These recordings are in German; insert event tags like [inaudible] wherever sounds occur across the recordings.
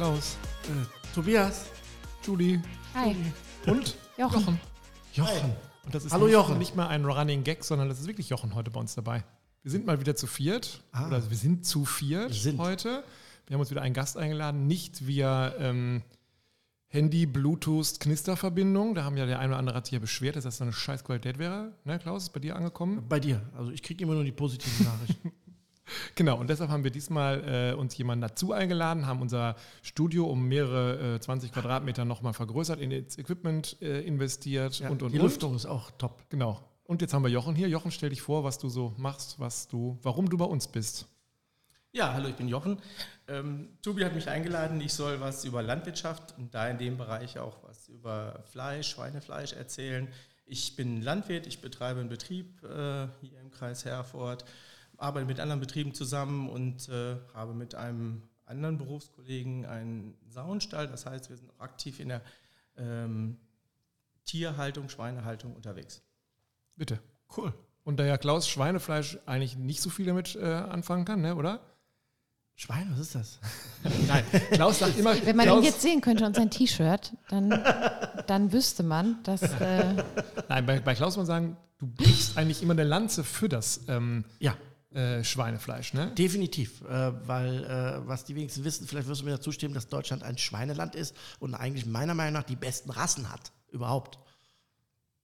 Klaus, Äh, Tobias. Julie Hi. und Jochen. Jochen. Und das ist Hallo nicht, Jochen. nicht mal ein Running Gag, sondern das ist wirklich Jochen heute bei uns dabei. Wir sind mal wieder zu viert. Ah. Oder wir sind zu viert Wir sind. heute. Wir haben uns wieder einen Gast eingeladen, nicht via ähm, Handy, Bluetooth, Knisterverbindung. Da haben ja der eine oder andere hat sich ja beschwert, dass das so eine scheiß Qualität wäre. Ne, Klaus, ist bei dir angekommen? Bei dir. Also ich kriege immer nur die positiven Nachrichten. [laughs] [laughs] Genau, und deshalb haben wir diesmal äh, uns jemanden dazu eingeladen, haben unser Studio um mehrere äh, 20 Quadratmeter nochmal vergrößert, in ins Equipment äh, investiert Ja, und und die und. Lüftung ist auch top. Genau. Und jetzt haben wir Jochen hier. Jochen, stell dich vor, was du so machst, was du, warum du bei uns bist. Ja, hallo, ich bin Jochen. Ähm, Tobi hat mich eingeladen, ich soll was über Landwirtschaft und da in dem Bereich auch was über Fleisch, Schweinefleisch erzählen. Ich bin Landwirt, ich betreibe einen Betrieb äh, hier im Kreis Herford, arbeite mit anderen Betrieben zusammen und äh, habe mit einem anderen Berufskollegen einen Saunstall. Das heißt, wir sind auch aktiv in der ähm, Tierhaltung, Schweinehaltung unterwegs. Bitte. Cool. Und da ja Klaus Schweinefleisch eigentlich nicht so viel damit äh, anfangen kann, ne, oder? Schwein, was ist das? [laughs] Nein, Klaus sagt immer. Wenn man Klaus, ihn jetzt sehen könnte und sein T-Shirt, dann, dann wüsste man, dass. Äh, Nein, bei, bei Klaus muss man sagen, du brichst eigentlich immer eine Lanze für das ähm, Ja, äh, Schweinefleisch, ne? definitiv. Äh, weil, äh, was die wenigsten wissen, vielleicht wirst du mir dazu stimmen, dass Deutschland ein Schweineland ist und eigentlich meiner Meinung nach die besten Rassen hat. Überhaupt.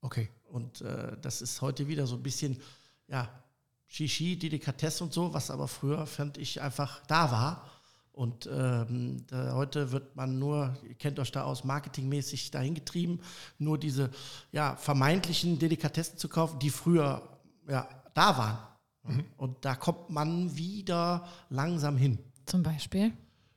Okay. Und äh, das ist heute wieder so ein bisschen, ja, Shishi, Delikatesse und so, was aber früher, fand ich, einfach da war. Und ähm, da, heute wird man nur, ihr kennt euch da aus, marketingmäßig dahin getrieben, nur diese ja, vermeintlichen Delikatessen zu kaufen, die früher ja, da waren. Und da kommt man wieder langsam hin. zum Beispiel.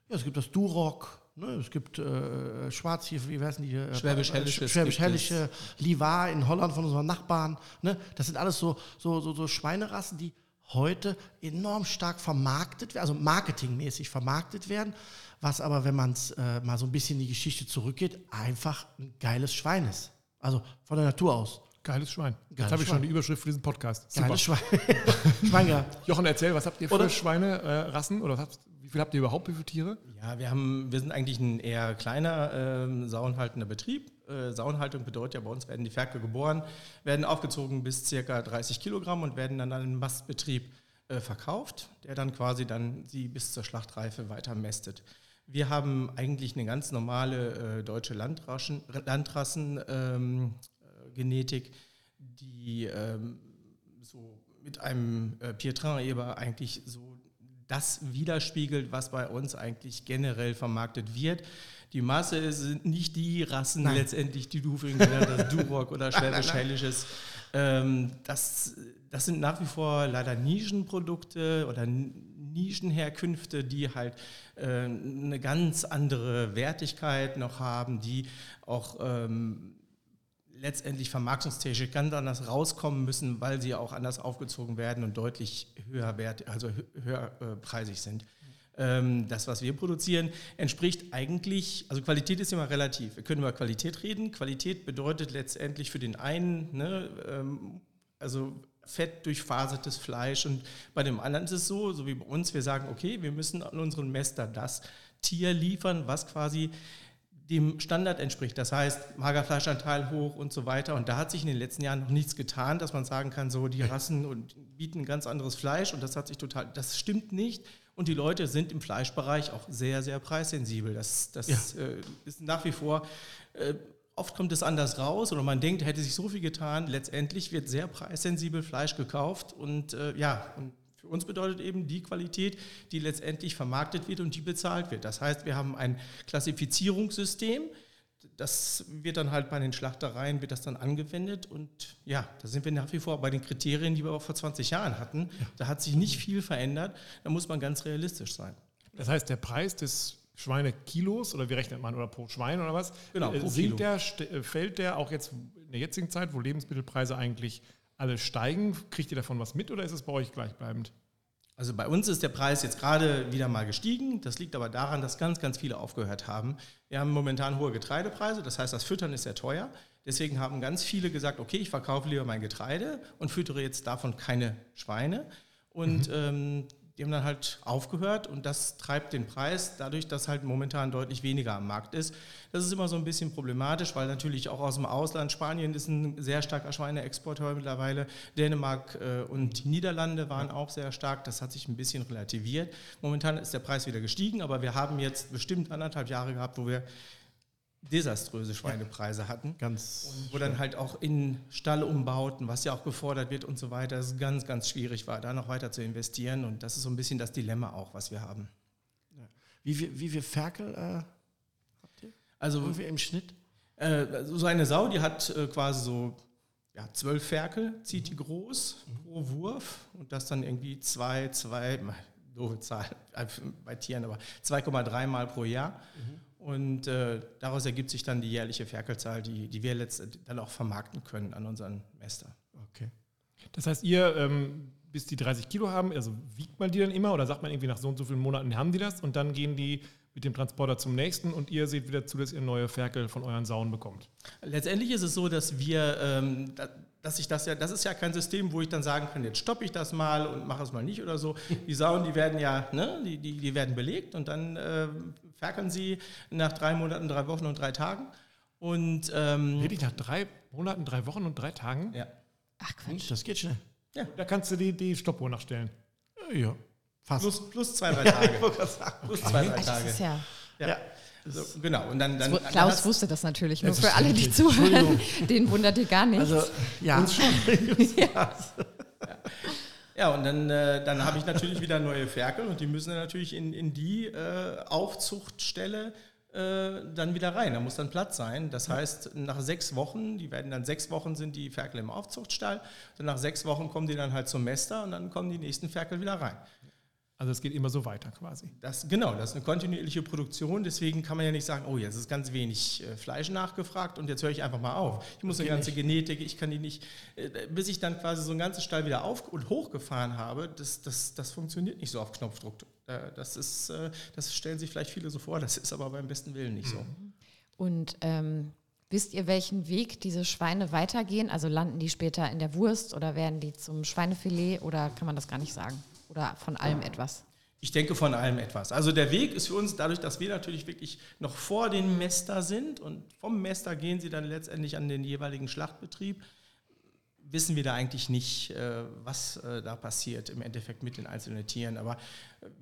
Ja, es gibt das Duroc, ne, es gibt äh, Schwarz hier, wie heißen die? Äh, Schwäbisch-Hällisches Schwäbisch-Hällische, Livar in Holland von unseren Nachbarn. Ne? Das sind alles so, so, so, so Schweinerassen, die heute enorm stark vermarktet werden, also marketingmäßig vermarktet werden, was aber, wenn man es äh, mal so ein bisschen in die Geschichte zurückgeht, einfach ein geiles Schwein ist. Also von der Natur aus. Geiles Schwein. Jetzt Geiles habe ich schon die Überschrift für diesen Podcast. Super. Geiles Schwein. [laughs] Schwein gehabt. Jochen, erzähl, was habt ihr für Oder- Schweinerassen? Äh, Rassen? oder habt, wie viel habt ihr überhaupt? Wie viele Tiere? Ja, wir, haben, wir sind eigentlich ein eher kleiner ähm, sauenhaltender Betrieb. Äh, Sauenhaltung bedeutet ja, bei uns werden die Ferkel geboren, werden aufgezogen bis circa 30 Kilogramm und werden dann an einen Mastbetrieb äh, verkauft, der dann quasi dann sie bis zur Schlachtreife weiter mästet. Wir haben eigentlich eine ganz normale äh, deutsche Landraschen, Landrassen ähm, äh, Genetik, die ähm, so mit einem äh, Pietrin-Eber eigentlich so das widerspiegelt, was bei uns eigentlich generell vermarktet wird. Die Masse sind nicht die Rassen Nein. letztendlich, die du vorhin genannt hast, [laughs] Duroc oder Schwäbisch-Hällisches. Ähm, das, das sind nach wie vor leider Nischenprodukte oder Nischenherkünfte, die halt äh, eine ganz andere Wertigkeit noch haben, die auch ähm, letztendlich vermarktungstechnisch ganz anders rauskommen müssen, weil sie auch anders aufgezogen werden und deutlich höher wert, also hö- höher äh, preisig sind. Ähm, das, was wir produzieren, entspricht eigentlich, also Qualität ist immer relativ. Wir können über Qualität reden. Qualität bedeutet letztendlich für den einen, ne, ähm, also fett durchfasertes Fleisch und bei dem anderen ist es so, so wie bei uns, wir sagen, okay, wir müssen an unseren Mester das Tier liefern, was quasi dem Standard entspricht. Das heißt, Magerfleischanteil hoch und so weiter. Und da hat sich in den letzten Jahren noch nichts getan, dass man sagen kann, so die Rassen und bieten ganz anderes Fleisch und das hat sich total, das stimmt nicht. Und die Leute sind im Fleischbereich auch sehr, sehr preissensibel. Das, das Ja. äh, ist nach wie vor, äh, oft kommt es anders raus oder man denkt, hätte sich so viel getan. Letztendlich wird sehr preissensibel Fleisch gekauft und äh, ja, und für uns bedeutet eben die Qualität, die letztendlich vermarktet wird und die bezahlt wird. Das heißt, wir haben ein Klassifizierungssystem, das wird dann halt bei den Schlachtereien, wird das dann angewendet und ja, da sind wir nach wie vor bei den Kriterien, die wir auch vor 20 Jahren hatten. Da hat sich nicht viel verändert, da muss man ganz realistisch sein. Das heißt, der Preis des Schweinekilos oder wie rechnet man oder pro Schwein oder was? Genau, äh, pro sinkt Kilo. der, äh, fällt der auch jetzt in der jetzigen Zeit, wo Lebensmittelpreise eigentlich alle steigen? Kriegt ihr davon was mit oder ist es bei euch gleichbleibend? Also bei uns ist der Preis jetzt gerade wieder mal gestiegen. Das liegt aber daran, dass ganz, ganz viele aufgehört haben. Wir haben momentan hohe Getreidepreise, das heißt, das Füttern ist sehr teuer. Deswegen haben ganz viele gesagt, okay, ich verkaufe lieber mein Getreide und füttere jetzt davon keine Schweine. Und ähm, die haben dann halt aufgehört und das treibt den Preis dadurch, dass halt momentan deutlich weniger am Markt ist. Das ist immer so ein bisschen problematisch, weil natürlich auch aus dem Ausland, Spanien ist ein sehr starker Schweineexporteur mittlerweile, Dänemark äh, und die Niederlande waren auch sehr stark, das hat sich ein bisschen relativiert. Momentan ist der Preis wieder gestiegen, aber wir haben jetzt bestimmt anderthalb Jahre gehabt, wo wir desaströse Schweinepreise hatten. Ganz. Und wo dann halt auch in Stallumbauten, was ja auch gefordert wird und so weiter, es ganz, ganz schwierig war, da noch weiter zu investieren. Und das ist so ein bisschen das Dilemma auch, was wir haben. Wie viel, wie viel Ferkel äh, habt ihr? Also Irgendwie im Schnitt? äh, so eine Sau, die hat äh, quasi so ja, zwölf Ferkel, zieht die groß pro Wurf und das dann irgendwie zwei, zwei, doofe Zahl [laughs] bei Tieren, aber 2,3 Mal pro Jahr. Und äh, daraus ergibt sich dann die jährliche Ferkelzahl, die, die wir letztendlich dann auch vermarkten können an unseren Mester. Okay. Das heißt, ihr, ähm, bis die 30 Kilo haben, also wiegt man die dann immer oder sagt man irgendwie nach so und so vielen Monaten haben die das und dann gehen die mit dem Transporter zum nächsten und ihr seht wieder zu, dass ihr neue Ferkel von euren Sauen bekommt. Letztendlich ist es so, dass wir, ähm, da, dass ich das ja, das ist ja kein System, wo ich dann sagen kann, jetzt stoppe ich das mal und mache es mal nicht oder so. Die Sauen, die werden ja, ne, die, die, die werden belegt und dann äh, ferkeln sie nach drei Monaten, drei Wochen und drei Tagen. Und ähm, Wirklich nach drei Monaten, drei Wochen und drei Tagen? ja. Ach Quatsch. Das geht schnell. Da kannst du die, die Stoppuhr nachstellen. Ja. Fast. plus, plus zwei, drei Tage. [laughs] wollte gerade sagen. Plus zwei, drei Ah, Das Tage. ist ja. Ja. Ja. So, genau. Und dann, dann, Klaus hast- wusste das natürlich, nur für alle, die zuhören, [laughs] den wundert ihr gar nicht. Also, ja. [laughs] Ja, und dann, äh, dann habe ich natürlich wieder neue Ferkel und die müssen dann natürlich in, in die äh, Aufzuchtstelle äh, dann wieder rein. Da muss dann Platz sein. Das heißt, nach sechs Wochen, die werden dann sechs Wochen sind die Ferkel im Aufzuchtstall, dann nach sechs Wochen kommen die dann halt zum Mester und dann kommen die nächsten Ferkel wieder rein. Also es geht immer so weiter quasi. Das, genau, das ist eine kontinuierliche Produktion, deswegen kann man ja nicht sagen, oh, jetzt ist ganz wenig äh, Fleisch nachgefragt und jetzt höre ich einfach mal auf. Ich muss eine ganze Genetik, ich kann die nicht, äh, bis ich dann quasi so einen ganzen Stall wieder auf und hochgefahren habe, das, das, das funktioniert nicht so auf Knopfdruck. Das, ist, äh, das stellen sich vielleicht viele so vor, das ist aber beim besten Willen nicht so. Und ähm, wisst ihr, welchen Weg diese Schweine weitergehen? Also landen die später in der Wurst oder werden die zum Schweinefilet oder kann man das gar nicht sagen? Oder von allem etwas? Ich denke von allem etwas. Also der Weg ist für uns dadurch, dass wir natürlich wirklich noch vor den Mester sind und vom Mester gehen sie dann letztendlich an den jeweiligen Schlachtbetrieb, wissen wir da eigentlich nicht, äh, was äh, da passiert im Endeffekt mit den einzelnen Tieren. Aber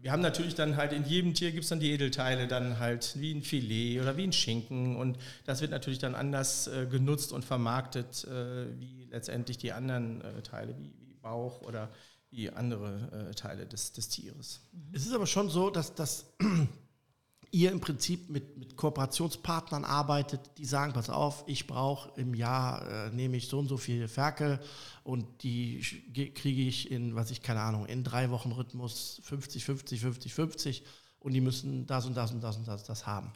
wir haben natürlich dann halt in jedem Tier gibt es dann die Edelteile, dann halt wie ein Filet oder wie ein Schinken und das wird natürlich dann anders äh, genutzt und vermarktet wie letztendlich die anderen Teile, wie Bauch oder wie andere äh, Teile des, des Tieres. Es ist aber schon so, dass, dass [clears throat] ihr im Prinzip mit, mit Kooperationspartnern arbeitet, die sagen, pass auf, ich brauche im Jahr, äh, nehme ich so und so viele Ferkel und die kriege ich in, was ich, keine Ahnung, in drei Wochen Rhythmus 50, 50, 50, 50 und die müssen das und das und das und das, das haben.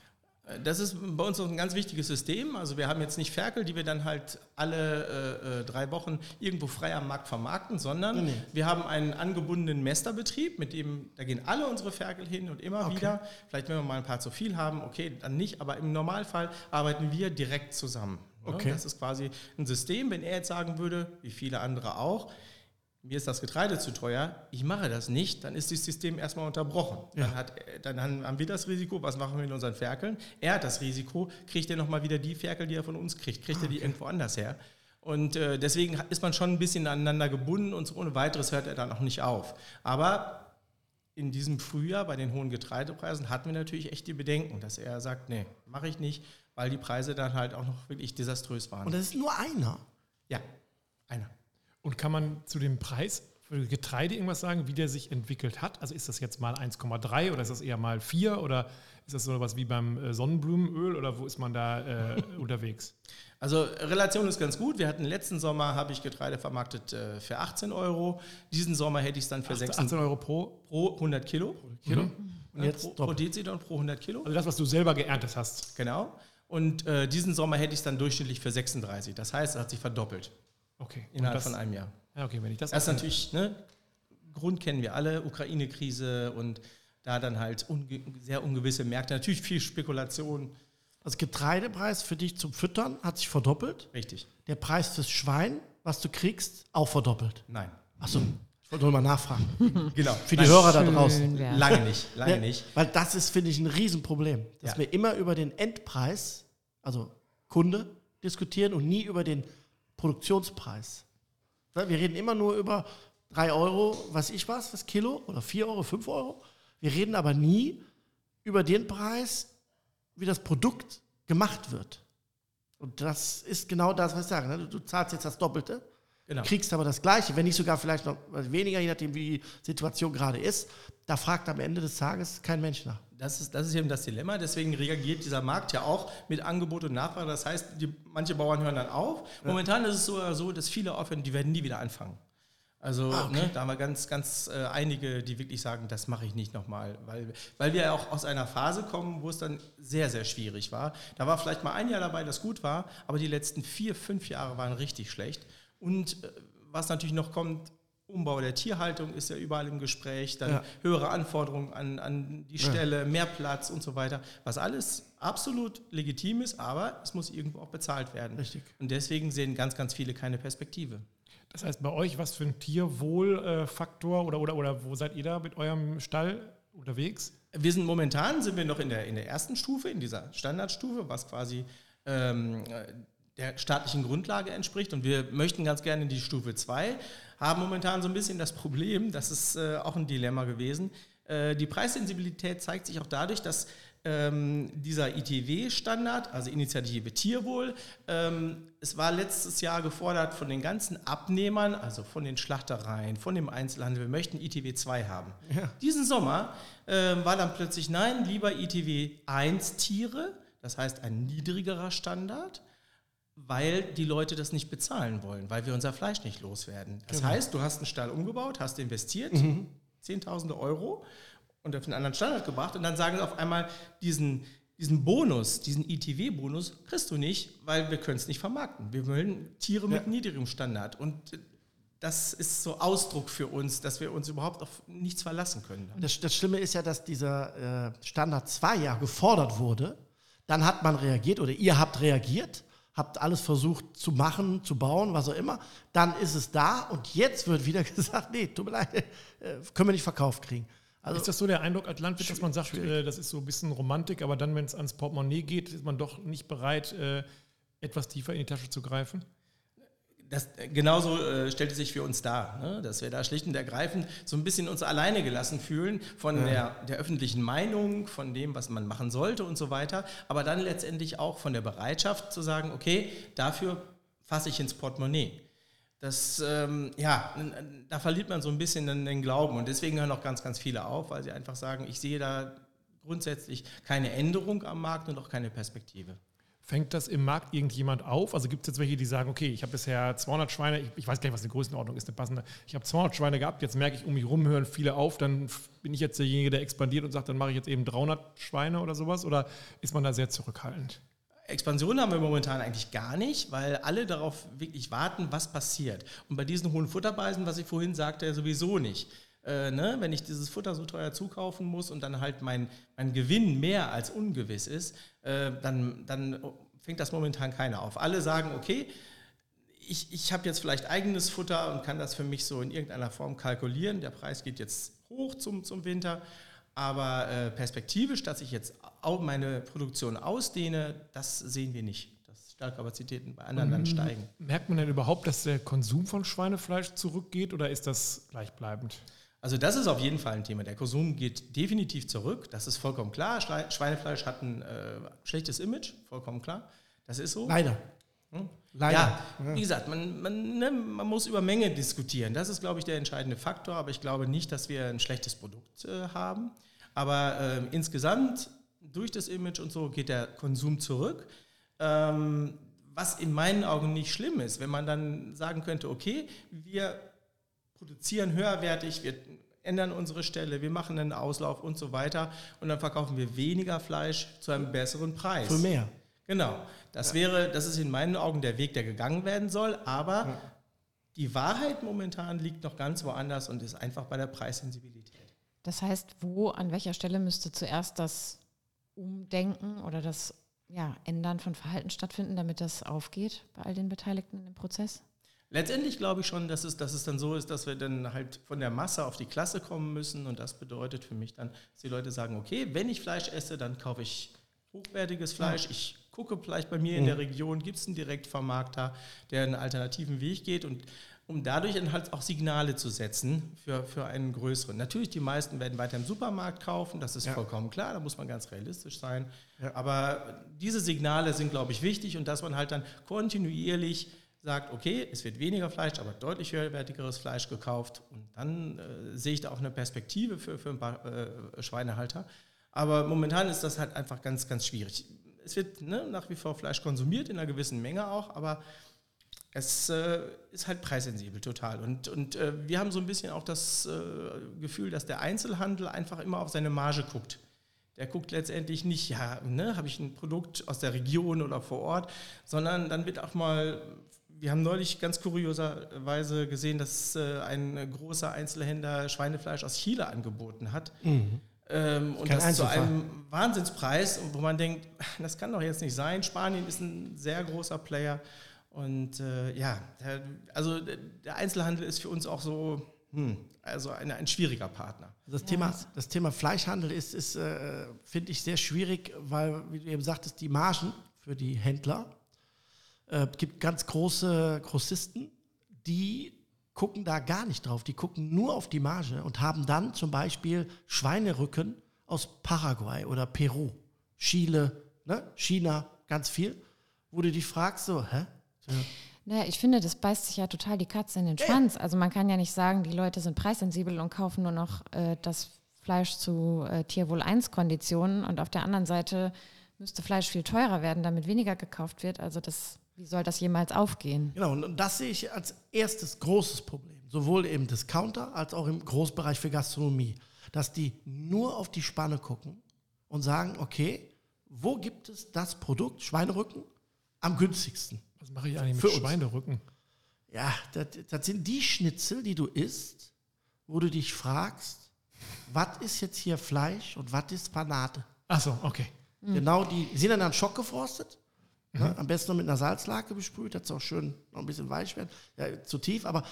Das ist bei uns ein ganz wichtiges System. Also wir haben jetzt nicht Ferkel, die wir dann halt alle äh, äh, drei Wochen irgendwo frei am Markt vermarkten, sondern Nee, nee. wir haben einen angebundenen Mesterbetrieb, mit dem, da gehen alle unsere Ferkel hin und immer Okay. wieder. Vielleicht wenn wir mal ein paar zu viel haben, okay, dann nicht, aber im Normalfall arbeiten wir direkt zusammen. ne? Okay. Das ist quasi ein System, wenn er jetzt sagen würde, wie viele andere auch, mir ist das Getreide zu teuer, ich mache das nicht, dann ist das System erstmal unterbrochen. Dann, hat, dann haben wir das Risiko, was machen wir mit unseren Ferkeln? Er hat das Risiko, kriegt er nochmal wieder die Ferkel, die er von uns kriegt, kriegt er die irgendwo anders her. Und äh, deswegen ist man schon ein bisschen aneinander gebunden und so ohne weiteres hört er dann auch nicht auf. Aber in diesem Frühjahr bei den hohen Getreidepreisen hatten wir natürlich echt die Bedenken, dass er sagt, nee, mache ich nicht, weil die Preise dann halt auch noch wirklich desaströs waren. Und das ist nur einer. ja, einer. Und kann man zu dem Preis für Getreide irgendwas sagen, wie der sich entwickelt hat? Also ist das jetzt mal 1,3 oder ist das eher mal 4 oder ist das so was wie beim äh, Sonnenblumenöl oder wo ist man da äh, [laughs] unterwegs? Also Relation ist ganz gut. Wir hatten letzten Sommer, habe ich Getreide vermarktet äh, für 18 Euro. Diesen Sommer hätte ich es dann für 16 18 Euro pro pro 100 Kilo. Kilo? Und jetzt pro, pro und pro 100 Kilo. Also das, was du selber geerntet hast. Genau. Und äh, diesen Sommer hätte ich es dann durchschnittlich für 36. Das heißt, es hat sich verdoppelt Okay. Innerhalb das, von einem Jahr. Ja, okay, wenn ich das Das ist natürlich, ne, Grund kennen wir alle, Ukraine-Krise und da dann halt unge sehr ungewisse Märkte. Natürlich viel Spekulation. Das Getreidepreis für dich zum Füttern hat sich verdoppelt. Richtig. Der Preis fürs Schwein, was du kriegst, auch verdoppelt. Nein. Achso, wollte nur mal nachfragen. [laughs] Genau. Für die Hörer da Schön draußen. wär's. Lange nicht, [laughs] lange Ja, nicht. Weil das ist, finde ich, ein Riesenproblem. Dass Ja. wir immer über den Endpreis, also Kunde, diskutieren und nie über den Produktionspreis. Ja, Wir reden immer nur über 3 Euro, was ich was, das Kilo, oder 4 Euro, 5 Euro. Wir reden aber nie über den Preis, wie das Produkt gemacht wird. Und das ist genau das, was ich sage. Ne? Du zahlst jetzt das Doppelte, Genau. kriegst aber das Gleiche, wenn nicht sogar vielleicht noch weniger, je nachdem, wie die Situation gerade ist. Da fragt am Ende des Tages kein Mensch nach. Das ist, das ist eben das Dilemma. Deswegen reagiert dieser Markt ja auch mit Angebot und Nachfrage. Das heißt, die, manche Bauern hören dann auf. Momentan ist es sogar so, dass viele aufhören, die werden nie wieder anfangen. Also ne, da haben wir ganz, ganz äh, einige, die wirklich sagen, das mache ich nicht nochmal, weil, weil wir ja auch aus einer Phase kommen, wo es dann sehr, sehr schwierig war. Da war vielleicht mal ein Jahr dabei, das gut war, aber die letzten vier, fünf Jahre waren richtig schlecht. Und äh, was natürlich noch kommt, Umbau der Tierhaltung ist ja überall im Gespräch, dann Ja. höhere Anforderungen an, an die Stelle, mehr Platz und so weiter, was alles absolut legitim ist, aber es muss irgendwo auch bezahlt werden. Richtig. Und deswegen sehen ganz, ganz viele keine Perspektive. Das heißt, bei euch, was für ein Tierwohlfaktor oder, oder, oder wo seid ihr da mit eurem Stall unterwegs? Wir sind momentan sind wir noch in der, in der ersten Stufe, in dieser Standardstufe, was quasi ähm, der staatlichen Grundlage entspricht. Und wir möchten ganz gerne in die Stufe 2, haben momentan so ein bisschen das Problem, das ist äh, auch ein Dilemma gewesen. Äh, die Preissensibilität zeigt sich auch dadurch, dass ähm, dieser ITW-Standard, also Initiative Tierwohl, ähm, es war letztes Jahr gefordert von den ganzen Abnehmern, also von den Schlachtereien, von dem Einzelhandel, wir möchten ITW 2 haben. Diesen Sommer ähm, war dann plötzlich, nein, lieber ITW 1 Tiere, das heißt ein niedrigerer Standard, weil die Leute das nicht bezahlen wollen, weil wir unser Fleisch nicht loswerden. Das heißt, du hast einen Stall umgebaut, hast investiert, Zehntausende Euro und auf einen anderen Standard gebracht und dann sagen sie auf einmal, diesen, diesen Bonus, diesen ITW-Bonus kriegst du nicht, weil wir können es nicht vermarkten. Wir wollen Tiere mit niedrigem Standard und das ist so Ausdruck für uns, dass wir uns überhaupt auf nichts verlassen können. Das, das Schlimme ist ja, dass dieser äh, Standard 2 ja gefordert wurde. Dann hat man reagiert oder ihr habt reagiert, habt alles versucht zu machen, zu bauen, was auch immer. Dann ist es da und jetzt wird wieder [laughs] gesagt, nee, tut mir leid, äh, können wir nicht verkauft kriegen. Also, ist das so der Eindruck als Landwirt, dass man sagt, äh, das ist so ein bisschen Romantik, aber dann, wenn es ans Portemonnaie geht, ist man doch nicht bereit, äh, etwas tiefer in die Tasche zu greifen? Das, genauso äh, stellt es sich für uns dar, ne? dass wir da schlicht und ergreifend so ein bisschen uns alleine gelassen fühlen von der, der öffentlichen Meinung, von dem, was man machen sollte und so weiter, aber dann letztendlich auch von der Bereitschaft zu sagen, okay, dafür fasse ich ins Portemonnaie. Das, ähm, ja, da verliert man so ein bisschen den, den Glauben und deswegen hören auch ganz, ganz viele auf, weil sie einfach sagen, ich sehe da grundsätzlich keine Änderung am Markt und auch keine Perspektive. Fängt das im Markt irgendjemand auf? Also gibt es jetzt welche, die sagen, okay, ich habe bisher 200 Schweine, ich, ich weiß gar nicht, was die Größenordnung ist, eine passende. Ich habe 200 Schweine gehabt, jetzt merke ich, um mich rum hören viele auf, dann bin ich jetzt derjenige, der expandiert und sagt, dann mache ich jetzt eben 300 Schweine oder sowas? Oder ist man da sehr zurückhaltend? Expansion haben wir momentan eigentlich gar nicht, weil alle darauf wirklich warten, was passiert. Und bei diesen hohen Futterpreisen, was ich vorhin sagte, sowieso nicht. Äh, ne? Wenn ich dieses Futter so teuer zukaufen muss und dann halt mein, mein Gewinn mehr als ungewiss ist, äh, dann, dann fängt das momentan keiner auf. Alle sagen, okay, ich, ich habe jetzt vielleicht eigenes Futter und kann das für mich so in irgendeiner Form kalkulieren. Der Preis geht jetzt hoch zum, zum Winter. Aber äh, perspektivisch, dass ich jetzt auch meine Produktion ausdehne, das sehen wir nicht. Dass Stallkapazitäten bei anderen dann steigen. Merkt man denn überhaupt, dass der Konsum von Schweinefleisch zurückgeht oder ist das gleichbleibend? Also das ist auf jeden Fall ein Thema. Der Konsum geht definitiv zurück. Das ist vollkommen klar. Schweinefleisch hat ein äh, schlechtes Image, vollkommen klar. Das ist so. leider. Hm? Leider. Ja, wie gesagt, man, man, ne, man muss über Menge diskutieren. Das ist, glaube ich, der entscheidende Faktor. Aber ich glaube nicht, dass wir ein schlechtes Produkt äh, haben. Aber ähm, insgesamt, durch das Image und so, geht der Konsum zurück. Ähm, was in meinen Augen nicht schlimm ist, wenn man dann sagen könnte, okay, wir produzieren höherwertig, wir ändern unsere Stelle, wir machen einen Auslauf und so weiter und dann verkaufen wir weniger Fleisch zu einem besseren Preis. Für mehr. Genau. Das wäre, das ist in meinen Augen der Weg, der gegangen werden soll, aber die Wahrheit momentan liegt noch ganz woanders und ist einfach bei der Preissensibilität. Das heißt, wo, an welcher Stelle müsste zuerst das Umdenken oder das ja, Ändern von Verhalten stattfinden, damit das aufgeht bei all den Beteiligten im Prozess? Letztendlich glaube ich schon, dass es, dass es dann so ist, dass wir dann halt von der Masse auf die Klasse kommen müssen. Und das bedeutet für mich dann, dass die Leute sagen, okay, wenn ich Fleisch esse, dann kaufe ich hochwertiges Fleisch. Ich gucke vielleicht bei mir in der Region, gibt es einen Direktvermarkter, der einen alternativen Weg geht. Und um dadurch dann halt auch Signale zu setzen für, für einen größeren. Natürlich, die meisten werden weiter im Supermarkt kaufen, das ist Ja. vollkommen klar, da muss man ganz realistisch sein. Aber diese Signale sind, glaube ich, wichtig und dass man halt dann kontinuierlich sagt, okay, es wird weniger Fleisch, aber deutlich höherwertigeres Fleisch gekauft und dann äh, sehe ich da auch eine Perspektive für, für ein paar äh, Schweinehalter. Aber momentan ist das halt einfach ganz, ganz schwierig. Es wird ne, nach wie vor Fleisch konsumiert, in einer gewissen Menge auch, aber es äh, ist halt preissensibel total. Und, und äh, wir haben so ein bisschen auch das äh, Gefühl, dass der Einzelhandel einfach immer auf seine Marge guckt. Der guckt letztendlich nicht, ja, ne, habe ich ein Produkt aus der Region oder vor Ort, sondern dann wird auch mal, wir haben neulich ganz kurioserweise gesehen, dass äh, ein großer Einzelhändler Schweinefleisch aus Chile angeboten hat. Ähm, und Kein das zu Einzelfall. einem Wahnsinnspreis, wo man denkt, das kann doch jetzt nicht sein. Spanien ist ein sehr großer Player. Und äh, ja, der, also der Einzelhandel ist für uns auch so, hm, also eine, ein schwieriger Partner. Das, Thema, das Thema Fleischhandel ist, ist äh, finde ich, sehr schwierig, weil, wie du eben sagtest, die Margen für die Händler äh, gibt ganz große Grossisten, die gucken da gar nicht drauf. Die gucken nur auf die Marge und haben dann zum Beispiel Schweinerücken aus Paraguay oder Peru, Chile, ne? China, ganz viel, wo du dich fragst, so, hä? Naja, ich finde, das beißt sich ja total die Katze in den Schwanz. Also man kann ja nicht sagen, die Leute sind preissensibel und kaufen nur noch äh, das Fleisch zu äh, Tierwohl 1 Konditionen und auf der anderen Seite müsste Fleisch viel teurer werden, damit weniger gekauft wird. Also das, wie soll das jemals aufgehen? Genau, und das sehe ich als erstes großes Problem, sowohl im Discounter als auch im Großbereich für Gastronomie, dass die nur auf die Spanne gucken und sagen, okay, wo gibt es das Produkt Schweinerücken am günstigsten? Was mache ich eigentlich Für mit uns. Schweinerücken? Ja, das, das sind die Schnitzel, die du isst, wo du dich fragst, was ist jetzt hier Fleisch und was ist Panade? Achso, okay. Genau, die die sind dann an Schock gefrostet. Ne? Am besten noch mit einer Salzlake besprüht, dass es auch schön noch ein bisschen weich wird. Ja, zu tief, aber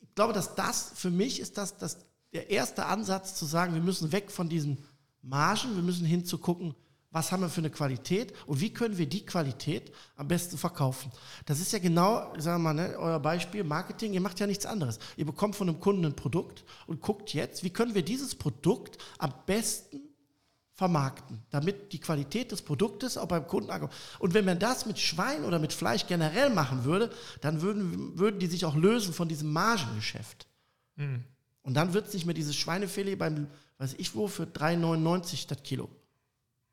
ich glaube, dass das für mich ist das, das der erste Ansatz zu sagen, wir müssen weg von diesen Margen, wir müssen hin zu gucken, was haben wir für eine Qualität und wie können wir die Qualität am besten verkaufen. Das ist ja genau, sagen wir mal, ne, euer Beispiel, Marketing, ihr macht ja nichts anderes. Ihr bekommt von einem Kunden ein Produkt und guckt jetzt, wie können wir dieses Produkt am besten vermarkten, damit die Qualität des Produktes auch beim Kunden ankommt. Und wenn man das mit Schwein oder mit Fleisch generell machen würde, dann würden, würden die sich auch lösen von diesem Margengeschäft. Und dann wird es nicht mehr dieses Schweinefilet beim, weiß ich wo, für 3,99 das Kilo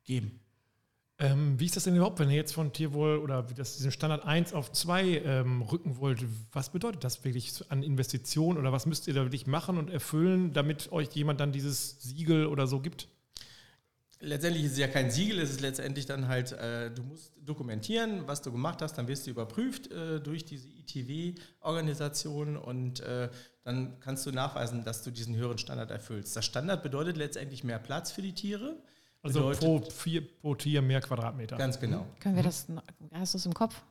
geben. Ähm, wie ist das denn überhaupt, wenn ihr jetzt von Tierwohl oder das, diesen Standard 1 auf 2 ähm, rücken wollt? Was bedeutet das wirklich an Investitionen oder was müsst ihr da wirklich machen und erfüllen, damit euch jemand dann dieses Siegel oder so gibt? Letztendlich ist es ja kein Siegel, es ist letztendlich dann halt, äh, du musst dokumentieren, was du gemacht hast, dann wirst du überprüft äh, durch diese ITW-Organisation und äh, dann kannst du nachweisen, dass du diesen höheren Standard erfüllst. Das Standard bedeutet letztendlich mehr Platz für die Tiere. Also Bedeutet- pro, vier, pro Tier mehr Quadratmeter. Ganz genau. Können wir das, noch- hast du es im Kopf?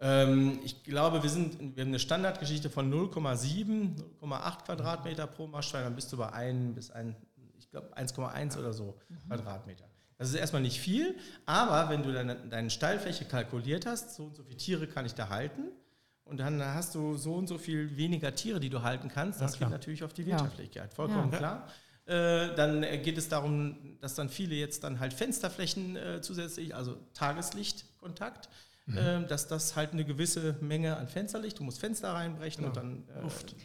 Ähm, ich glaube, wir, sind, wir haben eine Standardgeschichte von 0,7, 0,8 Quadratmeter pro Marschschwein, dann bist du bei 1 bis 1, ich glaube 1,1 oder so Quadratmeter. Das ist erstmal nicht viel, aber wenn du deine, deine Stallfläche kalkuliert hast, so und so viele Tiere kann ich da halten, und dann hast du so und so viel weniger Tiere, die du halten kannst, das klar. geht natürlich auf die Ja. Wirtschaftlichkeit, vollkommen Ja. klar. Äh, dann äh, geht es darum, dass dann viele jetzt dann halt Fensterflächen äh, zusätzlich, also Tageslichtkontakt, äh, dass das halt eine gewisse Menge an Fensterlicht, du musst Fenster reinbrechen und dann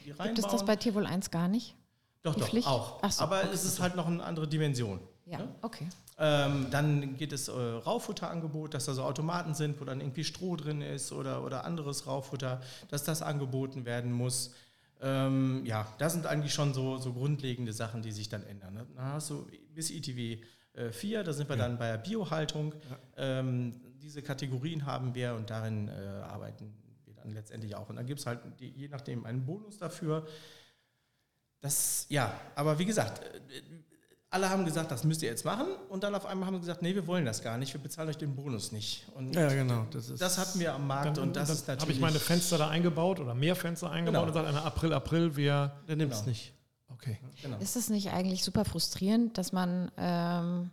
die reinbauen. Gibt es das bei Tierwohl 1 gar nicht? Doch, die doch, Pflicht? auch. So, Aber okay. es ist halt noch eine andere Dimension. Ja, ne? okay. Ähm, dann geht es äh, Raufutterangebot, dass da so Automaten sind, wo dann irgendwie Stroh drin ist oder, oder anderes Rauffutter, dass das angeboten werden muss. Ähm, ja, das sind eigentlich schon so, so grundlegende Sachen, die sich dann ändern. Ne? Dann hast du bis ITW äh, 4, da sind wir dann bei der Biohaltung. Ähm, diese Kategorien haben wir und darin äh, arbeiten wir dann letztendlich auch. Und dann gibt es halt die, je nachdem einen Bonus dafür. Das, ja, aber wie gesagt, äh, alle haben gesagt, das müsst ihr jetzt machen. Und dann auf einmal haben sie gesagt, nee, wir wollen das gar nicht, wir bezahlen euch den Bonus nicht. Und Ja, genau. Das, ist das hatten wir am Markt Dann, und das dann ist natürlich. habe ich meine Fenster da eingebaut oder mehr Fenster eingebaut Genau. und sagt einer April, April, wir. der nimmt es Genau. nicht. Okay. genau. Ist es nicht eigentlich super frustrierend, dass man ähm,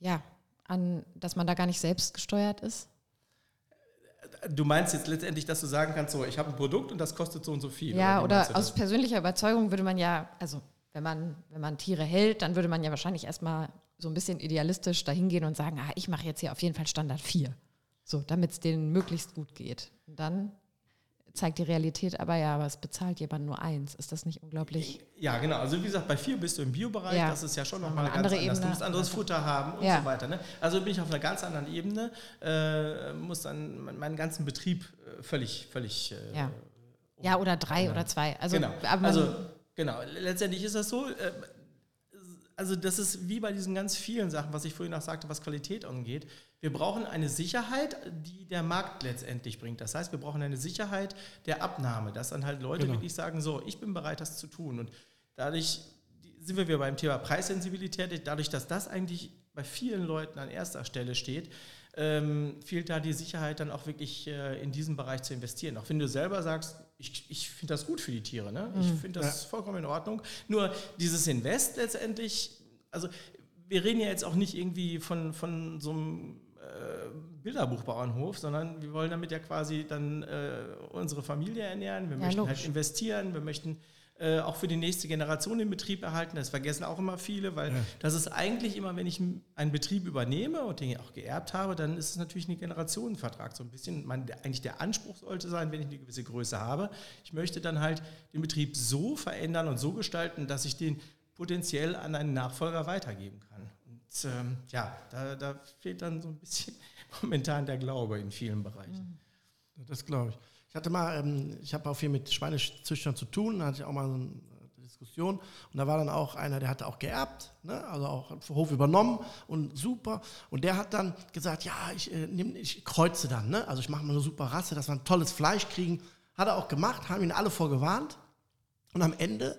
ja an, dass man da gar nicht selbst gesteuert ist? Du meinst jetzt letztendlich, dass du sagen kannst, so, ich habe ein Produkt und das kostet so und so viel. Ja, oder du aus persönlicher Überzeugung würde man ja, also wenn man, wenn man Tiere hält, dann würde man ja wahrscheinlich erstmal so ein bisschen idealistisch dahin gehen und sagen, ah, ich mache jetzt hier auf jeden Fall Standard 4. So, damit es denen möglichst gut geht. Und dann zeigt die Realität aber ja, aber es bezahlt jemand nur eins. Ist das nicht unglaublich? Ja, genau. Also wie gesagt, bei vier bist du im Biobereich, Ja. das ist ja schon nochmal eine ganz andere anders. Du Ebene. musst anderes Futter haben und Ja. so weiter. Ne? Also bin ich auf einer ganz anderen Ebene, äh, muss dann mein- meinen ganzen Betrieb äh, völlig, völlig äh, Ja. Ja, oder drei oder zwei. Also, genau. also genau. Letztendlich ist das so. Äh, also das ist wie bei diesen ganz vielen Sachen, was ich vorhin auch sagte, was Qualität angeht. Wir brauchen eine Sicherheit, die der Markt letztendlich bringt. Das heißt, wir brauchen eine Sicherheit der Abnahme, dass dann halt Leute Genau. wirklich sagen, so, ich bin bereit, das zu tun. Und dadurch sind wir wieder beim Thema Preissensibilität. Dadurch, dass das eigentlich bei vielen Leuten an erster Stelle steht, ähm, fehlt da die Sicherheit, dann auch wirklich äh, in diesen Bereich zu investieren. Auch wenn du selber sagst, ich, ich finde das gut für die Tiere, ne? ich finde das vollkommen in Ordnung. Nur dieses Invest letztendlich, also wir reden ja jetzt auch nicht irgendwie von, von so einem äh, Bilderbuchbauernhof, sondern wir wollen damit ja quasi dann äh, unsere Familie ernähren, wir Ja, möchten logisch. halt investieren, wir möchten äh, auch für die nächste Generation den Betrieb erhalten. Das vergessen auch immer viele, weil das ist eigentlich immer, wenn ich einen Betrieb übernehme und den auch geerbt habe, dann ist es natürlich ein Generationenvertrag. So ein bisschen, mein, eigentlich der Anspruch sollte sein, wenn ich eine gewisse Größe habe. Ich möchte dann halt den Betrieb so verändern und so gestalten, dass ich den potenziell an einen Nachfolger weitergeben kann. Und ähm, ja, da, da fehlt dann so ein bisschen [laughs] momentan der Glaube in vielen Bereichen. Das glaube ich. Ich hatte mal, ähm, ich habe auch viel mit Schweinezüchtern zu tun, da hatte ich auch mal so eine Diskussion und da war dann auch einer, der hatte auch geerbt, ne? also auch Hof übernommen und super. Und der hat dann gesagt, ja, ich, äh, nehm, ich kreuze dann, ne? also ich mache mal eine super Rasse, dass wir ein tolles Fleisch kriegen. Hat er auch gemacht, haben ihn alle vorgewarnt und am Ende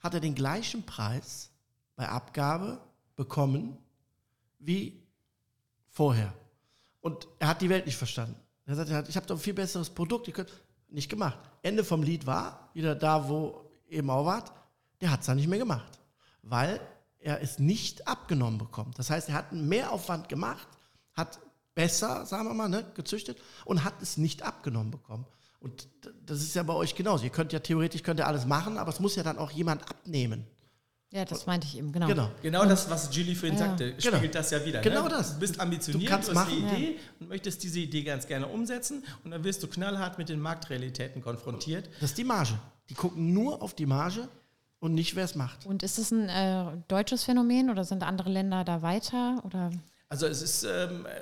hat er den gleichen Preis bei Abgabe bekommen wie vorher. Und er hat die Welt nicht verstanden. Er sagt, er hat- ich habe doch ein viel besseres Produkt, ihr könnt nicht gemacht. Ende vom Lied war, wieder da, wo eben auch wart, der hat es dann nicht mehr gemacht, weil er es nicht abgenommen bekommt. Das heißt, er hat einen Mehraufwand gemacht, hat besser, sagen wir mal, ne, gezüchtet und hat es nicht abgenommen bekommen. Und das ist ja bei euch genauso. Ihr könnt ja theoretisch könnt ihr alles machen, aber es muss ja dann auch jemand abnehmen. Ja, das meinte ich eben, genau. Genau. Genau das, was Julie vorhin Ja. sagte, Genau. spiegelt das ja wieder. Genau ne? das. Du bist ambitioniert, du kannst du hast eine machen. Idee und möchtest diese Idee ganz gerne umsetzen und dann wirst du knallhart mit den Marktrealitäten konfrontiert. Das ist die Marge. Die gucken nur auf die Marge und nicht, wer es macht. Und ist es ein äh, deutsches Phänomen oder sind andere Länder da weiter? Oder? Also es ist ähm, äh,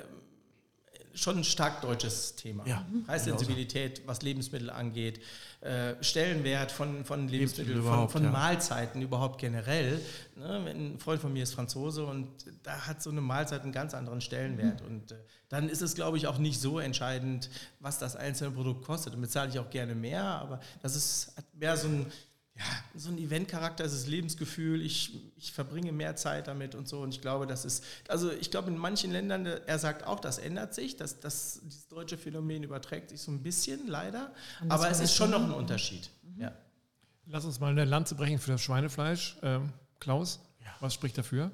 schon ein stark deutsches Thema. Ja. Preissensibilität, was Lebensmittel angeht, äh, Stellenwert von, von Lebensmitteln, Lebensmittel von, von ja. Mahlzeiten überhaupt generell. Ne? Ein Freund von mir ist Franzose und da hat so eine Mahlzeit einen ganz anderen Stellenwert. Und äh, dann ist es, glaube ich, auch nicht so entscheidend, was das einzelne Produkt kostet. Dann bezahle ich auch gerne mehr, aber das ist mehr so ein ja, so ein Eventcharakter, es ist Lebensgefühl, ich, ich verbringe mehr Zeit damit und so. Und ich glaube, das ist, also ich glaube, in manchen Ländern, er sagt auch, das ändert sich, dass das, dieses deutsche Phänomen überträgt sich so ein bisschen, leider. Aber es ist schon noch ein. Unterschied. Ja. Lass uns mal eine Lanze brechen für das Schweinefleisch. Ähm, Klaus, was spricht dafür?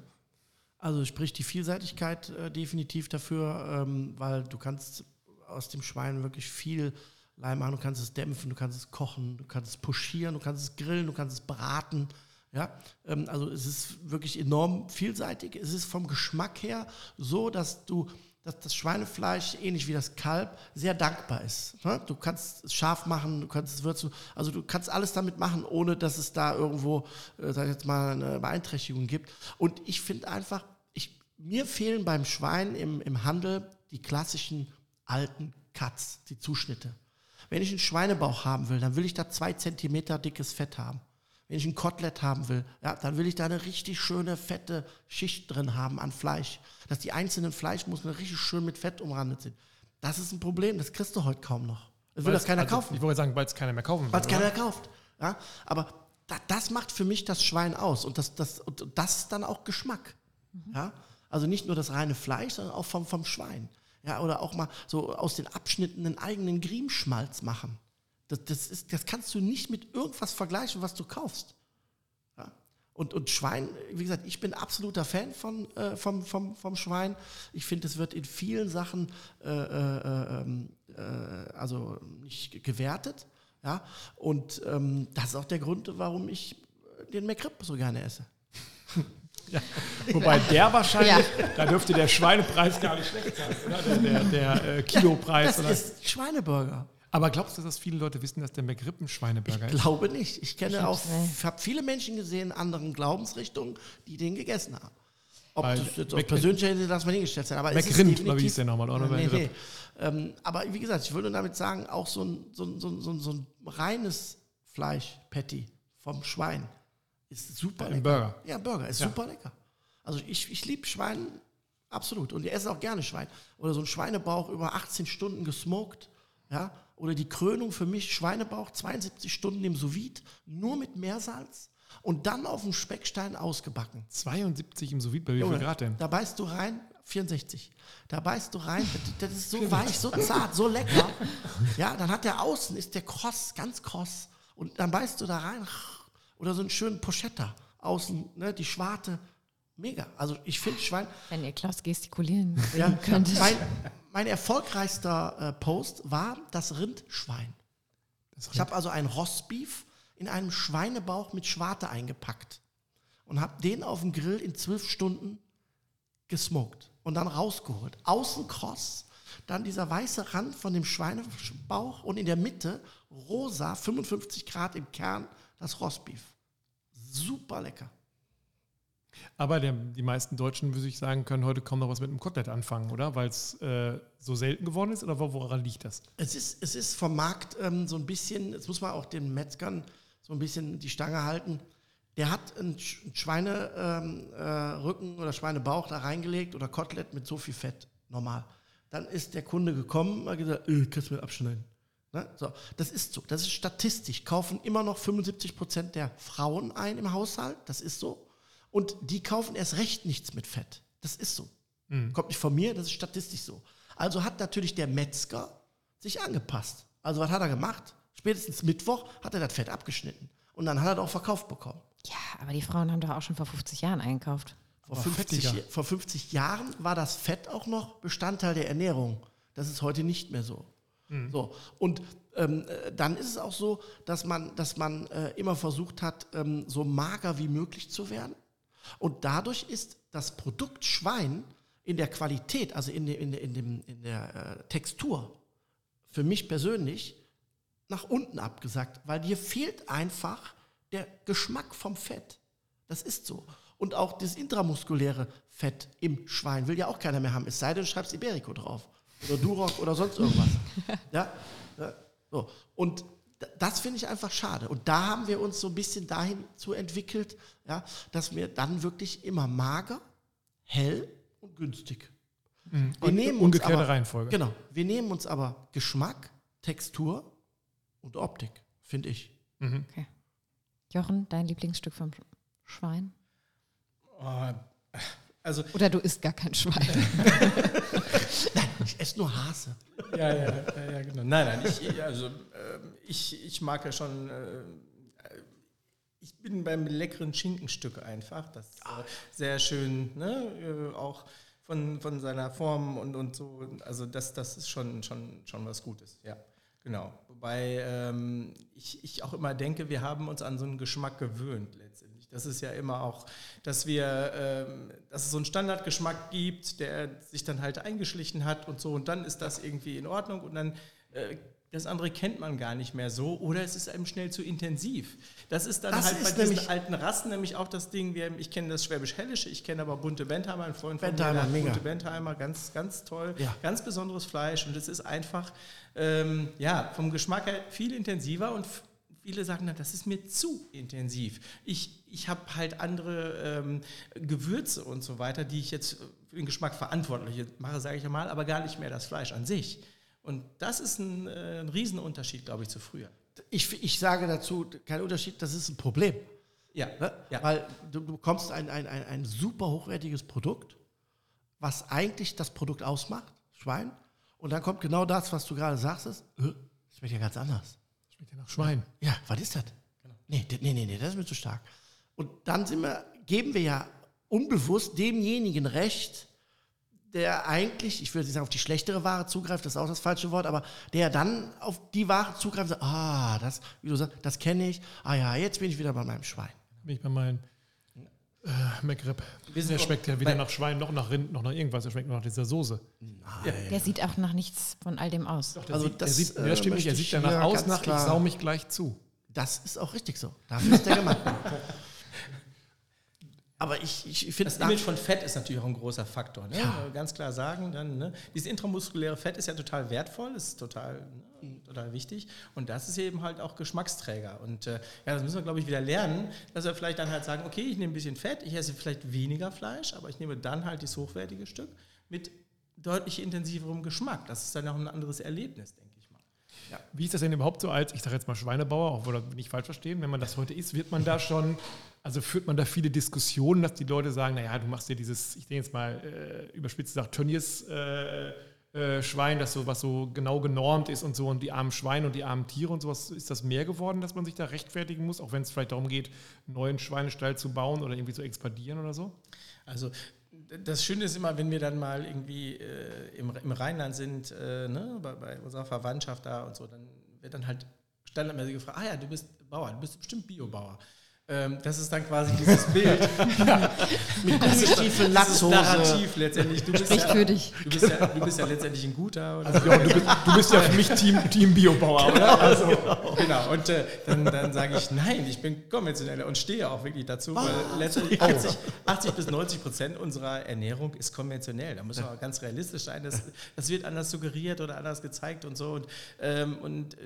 Also spricht die Vielseitigkeit äh, definitiv dafür, ähm, weil du kannst aus dem Schwein wirklich viel Leim machen. Du kannst es dämpfen, du kannst es kochen, du kannst es puschieren, du kannst es grillen, du kannst es braten. Ja, ähm, also es ist wirklich enorm vielseitig. Es ist vom Geschmack her so, dass du dass das Schweinefleisch, ähnlich wie das Kalb, sehr dankbar ist. Ne? Du kannst es scharf machen, du kannst es würzen, also du kannst alles damit machen, ohne dass es da irgendwo, äh, sag ich jetzt mal, eine Beeinträchtigung gibt. Und ich finde einfach, ich, mir fehlen beim Schwein im, im Handel die klassischen alten Cuts, die Zuschnitte. Wenn ich einen Schweinebauch haben will, dann will ich da zwei Zentimeter dickes Fett haben. Wenn ich ein Kotelett haben will, ja, dann will ich da eine richtig schöne, fette Schicht drin haben an Fleisch. Dass die einzelnen Fleischmuskeln richtig schön mit Fett umrandet sind. Das ist ein Problem, das kriegst du heute kaum noch. Das will das keiner also, kaufen, Ich wollte sagen, weil es keiner mehr kaufen will. weil es keiner mehr kauft. Ja, aber da, das macht für mich das Schwein aus und das, das, und das ist dann auch Geschmack. Ja? Also nicht nur das reine Fleisch, sondern auch vom, vom Schwein. Ja, oder auch mal so aus den Abschnitten einen eigenen Griemschmalz machen. Das, das, ist, das kannst du nicht mit irgendwas vergleichen, was du kaufst. Ja? Und, und Schwein, wie gesagt, ich bin absoluter Fan von, äh, vom, vom, vom Schwein. Ich finde, es wird in vielen Sachen äh, äh, ähm, äh, also nicht gewertet. Ja? Und ähm, das ist auch der Grund, warum ich den McRib so gerne esse. [laughs] Ja. Wobei der wahrscheinlich, da dürfte der Schweinepreis gar nicht schlecht sein, oder? Der, der, der äh, Kilopreis. Das oder? ist Schweineburger. Aber glaubst du, dass viele Leute wissen, dass der McRib ein Schweineburger Ich ist? glaube nicht. Ich kenne Ich auch, habe viele Menschen gesehen in anderen Glaubensrichtungen, die den gegessen haben. Ob Weil das jetzt auf persönliche Hinsicht, lass mal hingestellt sein. Aber es ist McRind, oder wie hieß der nochmal, oder? Nee, nee. Ähm, aber wie gesagt, ich würde damit sagen, auch so ein, so ein, so ein, so ein, so ein reines Fleisch-Patty vom Schwein ist super Ein lecker. Burger. Ja, Burger ist Ja. super lecker. Also ich, ich liebe Schwein absolut und ich esse auch gerne Schwein. Oder so ein Schweinebauch über 18 Stunden gesmoked. Ja? Oder die Krönung für mich, Schweinebauch 72 Stunden im sous nur mit Meersalz und dann auf dem Speckstein ausgebacken. 72 im sous bei wie viel Grad denn? Da beißt du rein, 64. Da beißt du rein, das, das ist so [laughs] weich, so zart, so lecker. Ja, dann hat der außen, ist der kross, ganz kross. Und dann beißt du da rein. Oder so einen schönen Pochetta. Außen, ne, die Schwarte. Mega. Also ich finde Schwein. Wenn ihr Klaus gestikulieren Ja, könntet. mein, mein erfolgreichster äh, Post war das Rindschwein. Das Ich habe also ein Rostbeef in einem Schweinebauch mit Schwarte eingepackt und habe den auf dem Grill in zwölf Stunden gesmoked und dann rausgeholt. Außen kross, dann dieser weiße Rand von dem Schweinebauch und in der Mitte rosa, 55 Grad im Kern, das Rostbeef. Super lecker. Aber der, die meisten Deutschen, würde ich sagen, können heute kaum noch was mit einem Kotelett anfangen, oder? Weil es äh, so selten geworden ist? Oder wo- woran liegt das? Es ist, es ist vom Markt ähm, so ein bisschen, jetzt muss man auch den Metzgern so ein bisschen die Stange halten. Der hat einen Sch- einen Schweinerücken äh, Rücken oder Schweinebauch da reingelegt oder Kotelett mit so viel Fett, normal. Dann ist der Kunde gekommen und hat gesagt, äh, kannst du mir abschneiden. Ne? So, das ist so, das ist statistisch. Kaufen immer noch 75 Prozent der Frauen ein im Haushalt, das ist so. Und die kaufen erst recht nichts mit Fett. Das ist so. Kommt nicht von mir, das ist statistisch so. Also hat natürlich der Metzger sich angepasst. Also was hat er gemacht? Spätestens Mittwoch hat er das Fett abgeschnitten. Und dann hat er das auch verkauft bekommen. Ja, aber die Frauen haben doch auch schon vor 50 Jahren eingekauft. Vor Aber 50, fettiger. vor 50 Jahren war das Fett auch noch Bestandteil der Ernährung. Das ist heute nicht mehr so. So. Und ähm, äh, dann ist es auch so, dass man, dass man äh, immer versucht hat, ähm, so mager wie möglich zu werden. Und dadurch ist das Produkt Schwein in der Qualität, also in, der- in, in, dem, in der äh, Textur, für mich persönlich nach unten abgesagt, weil dir fehlt einfach der Geschmack vom Fett. Das ist so. Und auch das intramuskuläre Fett im Schwein will ja auch keiner mehr haben, es sei denn, du schreibst Iberico drauf. Oder Duroc oder sonst irgendwas. Ja? ja? So. Und das finde ich einfach schade. Und da haben wir uns so ein bisschen dahin zu entwickelt, ja, dass wir dann wirklich immer mager, hell und günstig. Wir Mhm. Und nehmen uns umgekehrte aber, Reihenfolge. Genau. Wir nehmen uns aber Geschmack, Textur und Optik, finde ich. Okay. Jochen, dein Lieblingsstück vom Schwein? Oh, also, Oder du isst gar kein Schwein? [laughs] Ich esse nur Hase. ja, ja, ja, ja, genau. Nein, nein, ich, also, ähm, ich, ich mag ja schon, äh, ich bin beim leckeren Schinkenstück einfach. Das ist äh, sehr schön, ne? äh, auch von, von seiner Form und, und so. Also, das, das ist schon, schon, schon was Gutes, ja. Genau. Wobei ähm, ich, ich auch immer denke, wir haben uns an so einen Geschmack gewöhnt letztendlich. Das ist ja immer auch, dass wir, ähm, dass es so einen Standardgeschmack gibt, der sich dann halt eingeschlichen hat und so und dann ist das irgendwie in Ordnung und dann äh, das andere kennt man gar nicht mehr so oder es ist einem schnell zu intensiv. Das ist dann Das halt bei ist diesen nämlich- alten Rassen nämlich auch das Ding, wir, ich kenne das Schwäbisch-Hellische, ich kenne aber Bunte Bentheimer, ein Freund von Bentheimer, mir, mega. Bunte Bentheimer, ganz, ganz toll, Ja. ganz besonderes Fleisch und es ist einfach, ähm, ja, vom Geschmack her viel intensiver und viele sagen dann, das ist mir zu intensiv. Ich, ich habe halt andere ähm, Gewürze und so weiter, die ich jetzt für den Geschmack verantwortlich mache, sage ich ja mal, aber gar nicht mehr das Fleisch an sich. Und das ist ein, äh, ein Riesenunterschied, glaube ich, zu früher. ich, ich sage dazu, kein Unterschied, das ist ein Problem. Ja, Ne? ja. Weil du, du bekommst ein, ein, ein, ein super hochwertiges Produkt, was eigentlich das Produkt ausmacht, Schwein. Und dann kommt genau das, was du gerade sagst, ist, äh, das schmeckt ja ganz anders. Schmeckt ja nach Schwein. Ja, was ist das? Nee, d- nee, nee, nee, das ist mir zu stark. Und dann sind wir, geben wir ja unbewusst demjenigen Recht, der eigentlich, ich würde nicht sagen, auf die schlechtere Ware zugreift, das ist auch das falsche Wort, aber der dann auf die Ware zugreift, sagt, ah, das, wie du sagst, das kenne ich, ah ja, jetzt bin ich wieder bei meinem Schwein. Bin ich bei meinen äh, McRib. Wir sind Der schmeckt ja weder nach Schwein noch nach Rind noch nach irgendwas. Der schmeckt nur nach dieser Soße. Der sieht auch nach nichts von all dem aus. Der Also sieht, das, der sieht, äh, ja, stimmt nicht. Er sieht ich danach aus nach, ich sau mich gleich zu. Das ist auch richtig so. Dafür ist der gemacht. [laughs] aber ich, ich finde Das Image von Fett ist natürlich auch ein großer Faktor. Ne? Ganz klar sagen, dann, ne? dieses intramuskuläre Fett ist ja total wertvoll, ist total, ne? total wichtig. Und das ist eben halt auch Geschmacksträger. Und äh, ja, das müssen wir, glaube ich, wieder lernen, dass wir vielleicht dann halt sagen, okay, ich nehme ein bisschen Fett, ich esse vielleicht weniger Fleisch, aber ich nehme dann halt das hochwertige Stück mit deutlich intensiverem Geschmack. Das ist dann auch ein anderes Erlebnis, denke ich mal. Wie ist das denn überhaupt so als, ich sage jetzt mal Schweinebauer, obwohl das nicht falsch verstehen, wenn man das heute ist, wird man da schon, also führt man da viele Diskussionen, dass die Leute sagen, naja, du machst dir dieses, ich denke jetzt mal äh, überspitzt gesagt, Tönnies äh, äh, Schwein, das so was so genau genormt ist und so und die armen Schweine und die armen Tiere und sowas, ist das mehr geworden, dass man sich da rechtfertigen muss, auch wenn es vielleicht darum geht, einen neuen Schweinestall zu bauen oder irgendwie zu expandieren oder so? Also das Schöne ist immer, wenn wir dann mal irgendwie äh, im, im Rheinland sind, äh, ne, bei, bei unserer Verwandtschaft da und so, dann wird dann halt standardmäßig gefragt, ah ja, du bist Bauer, du bist bestimmt Biobauer. Ähm, das ist dann quasi dieses Bild. [laughs] mit Gummistiefel, Dieses Latzhose. Narrativ letztendlich. Du bist, Spricht ja, für dich. du, bist ja, du bist ja letztendlich ein guter. Oder? Ja, und du, bist, du bist ja für mich Team, Team Biobauer, oder? Also, Genau, und äh, dann, dann sage ich, nein, ich bin konventioneller und stehe auch wirklich dazu, weil Ah, letztendlich 80, 80 bis 90 Prozent unserer Ernährung ist konventionell. Da muss man auch ganz realistisch sein. Das, das wird anders suggeriert oder anders gezeigt und so. Und, ähm, und äh,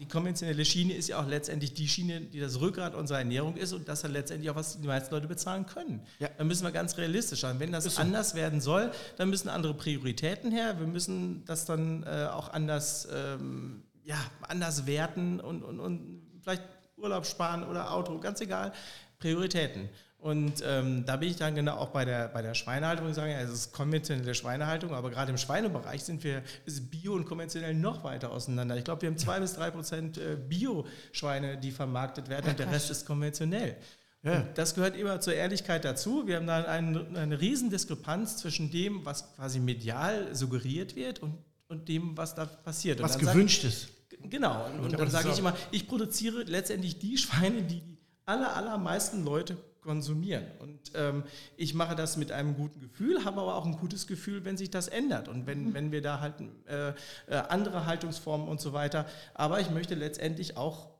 die konventionelle Schiene ist ja auch letztendlich die Schiene, die das Rückgrat unserer Ernährung ist und das dann letztendlich auch, was die meisten Leute bezahlen können. Ja. Da müssen wir ganz realistisch sein. Wenn das anders werden soll, dann müssen andere Prioritäten her. Wir müssen das dann äh, auch anders, ähm, ja, anders werten und, und, und vielleicht Urlaub sparen oder Auto, ganz egal. Prioritäten. Und ähm, da bin ich dann genau auch bei der, bei der Schweinehaltung und sage, ja, es ist konventionelle Schweinehaltung, aber gerade im Schweinebereich sind wir, ist Bio und konventionell noch weiter auseinander. Ich glaube, wir haben zwei bis drei Prozent äh, Bio-Schweine, die vermarktet werden und der Rest ist konventionell. Ja. Das gehört immer zur Ehrlichkeit dazu. Wir haben da ein, eine Riesendiskrepanz zwischen dem, was quasi medial suggeriert wird und, und dem, was da passiert. Was gewünscht ist. Genau, und, und dann sage ich immer, ich produziere letztendlich die Schweine, die die aller, allermeisten Leute konsumieren. Und ähm, ich mache das mit einem guten Gefühl, habe aber auch ein gutes Gefühl, wenn sich das ändert und wenn, wenn wir da halt äh, äh, andere Haltungsformen und so weiter. Aber ich möchte letztendlich auch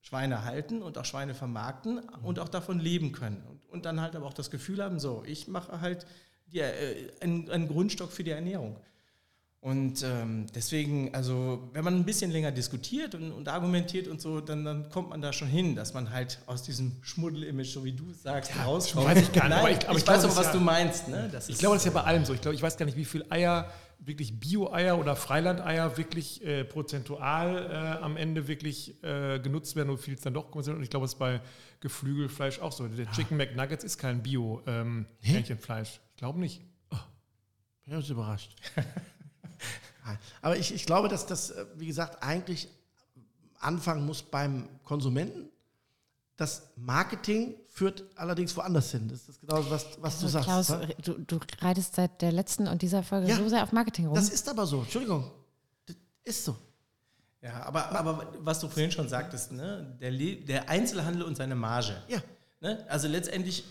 Schweine halten und auch Schweine vermarkten und auch davon leben können. Und, und dann halt aber auch das Gefühl haben, so, ich mache halt die, äh, einen, einen Grundstock für die Ernährung. Und ähm, deswegen, also wenn man ein bisschen länger diskutiert und, und argumentiert und so, dann, dann kommt man da schon hin, dass man halt aus diesem Schmuddel-Image, so wie du sagst, rauskommt. weiß ich gar nicht, aber ich, ich- aber ich weiß glaube, aber, das was ist du ja- meinst. Ne? Das Ich glaube, das ist ja bei allem so. Ich glaube, ich weiß gar nicht, wie viel Eier, wirklich Bio-Eier oder Freilandeier wirklich äh, prozentual äh, am Ende wirklich äh, genutzt werden und wie viel es dann doch kommt. Und ich glaube, es ist bei Geflügelfleisch auch so. Der Chicken McNuggets ist kein Bio-Hähnchenfleisch. ich glaube nicht. Bin ich überrascht. [laughs] Aber ich, ich glaube, dass das, äh, wie gesagt, eigentlich anfangen muss beim Konsumenten. Das Marketing führt allerdings woanders hin. Das ist genau was, was du Also, sagst. Klaus, ne? du, du reitest seit der letzten und dieser Folge Ja. so sehr auf Marketing rum. Das ist aber so. Entschuldigung. Das ist so. Ja, aber, aber was du vorhin schon sagtest, ne? der, Le der Einzelhandel und seine Marge. Ja. Ne? Also letztendlich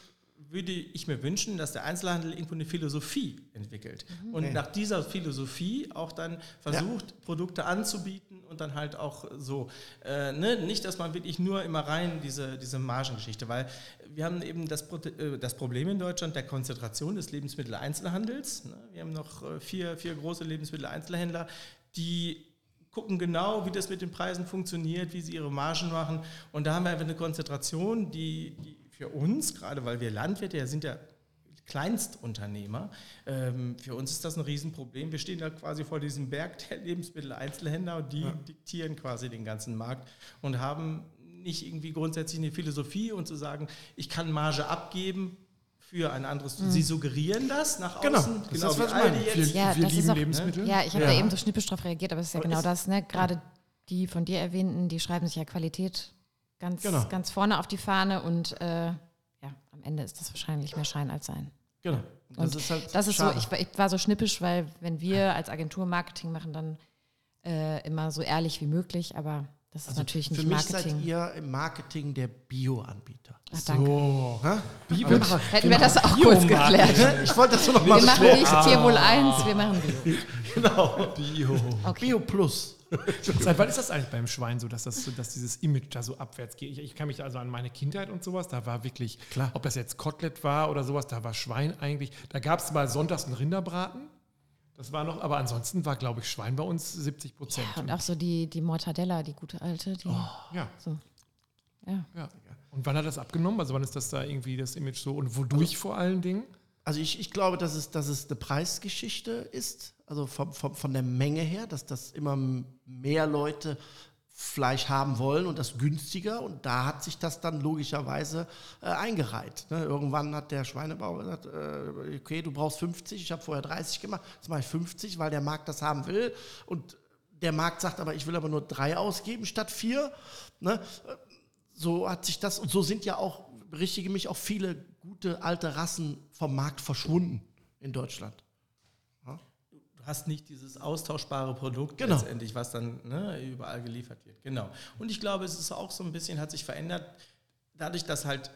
würde ich mir wünschen, dass der Einzelhandel irgendwo eine Philosophie entwickelt und Ja. nach dieser Philosophie auch dann versucht, Produkte anzubieten und dann halt auch so. Äh, ne? Nicht, dass man wirklich nur immer rein diese, diese Margengeschichte, weil wir haben eben das, Pro äh, das Problem in Deutschland der Konzentration des Lebensmitteleinzelhandels. Ne? Wir haben noch äh, vier, vier große Lebensmitteleinzelhändler, die gucken genau, wie das mit den Preisen funktioniert, wie sie ihre Margen machen. Und da haben wir einfach eine Konzentration, die, die für uns, gerade weil wir Landwirte ja sind ja Kleinstunternehmer. Ähm, für uns ist das ein Riesenproblem. Wir stehen da quasi vor diesem Berg der Lebensmitteleinzelhändler und die ja. diktieren quasi den ganzen Markt und haben nicht irgendwie grundsätzlich eine Philosophie und zu sagen, ich kann Marge abgeben, für ein anderes. Mhm. Sie suggerieren das nach genau. außen. Genau, das ist, was meine. Jetzt. Ja, wir lieben auch, Lebensmittel. Ja, ich habe ja. da eben so schnippisch drauf reagiert, aber es ist ja aber genau ist, das. Ne? Gerade die von dir erwähnten, die schreiben sich ja Qualität ganz, genau. ganz vorne auf die Fahne und äh, ja, am Ende ist das wahrscheinlich mehr Schein als Sein. Genau. Das ist halt das ist so, ich, ich, war so schnippisch, weil wenn wir als Agentur Marketing machen, dann äh, immer so ehrlich wie möglich, aber das ist also natürlich nicht Marketing. Für mich seid ihr im Marketing der Bio-Anbieter. Ach, danke. So. Bio wir machen, Hätten wir, das auch kurz geklärt. Ich wollte das nur noch mal Wir machen nicht ah. Tierwohl 1, wir machen Bio. [laughs] Genau. Bio. Okay. Bio Plus. Seit wann ist das eigentlich beim Schwein so, dass, das, dass dieses Image da so abwärts geht? Ich, ich kann mich also an meine Kindheit und sowas, da war wirklich, Klar. ob das jetzt Kotelett war oder sowas, da war Schwein eigentlich, da gab es mal sonntags einen Rinderbraten. Das war noch, aber ansonsten war, glaube ich, Schwein bei uns 70 Prozent. Ja, und auch so die, die Mortadella, die gute alte. Die, oh, ja. So. Ja. ja. Und wann hat das abgenommen? Also wann ist das da irgendwie das Image so und wodurch also, vor allen Dingen? Also ich, ich glaube, dass es, dass es eine Preisgeschichte ist, also von, von, von der Menge her, dass das immer mehr Leute Fleisch haben wollen und das günstiger. Und da hat sich das dann logischerweise äh, eingereiht. Ne? Irgendwann hat der Schweinebauer gesagt, äh, okay, du brauchst 50, ich habe vorher 30 gemacht, jetzt mache ich 50, weil der Markt das haben will. Und der Markt sagt aber, ich will aber nur drei ausgeben statt vier. Ne? So hat sich das, und so sind ja auch, berichtige mich, auch viele gute alte Rassen vom Markt verschwunden in Deutschland du hast nicht dieses austauschbare Produkt genau. letztendlich, was dann ne, überall geliefert wird. Genau. Und ich glaube, es ist auch so ein bisschen, hat sich verändert, dadurch, dass halt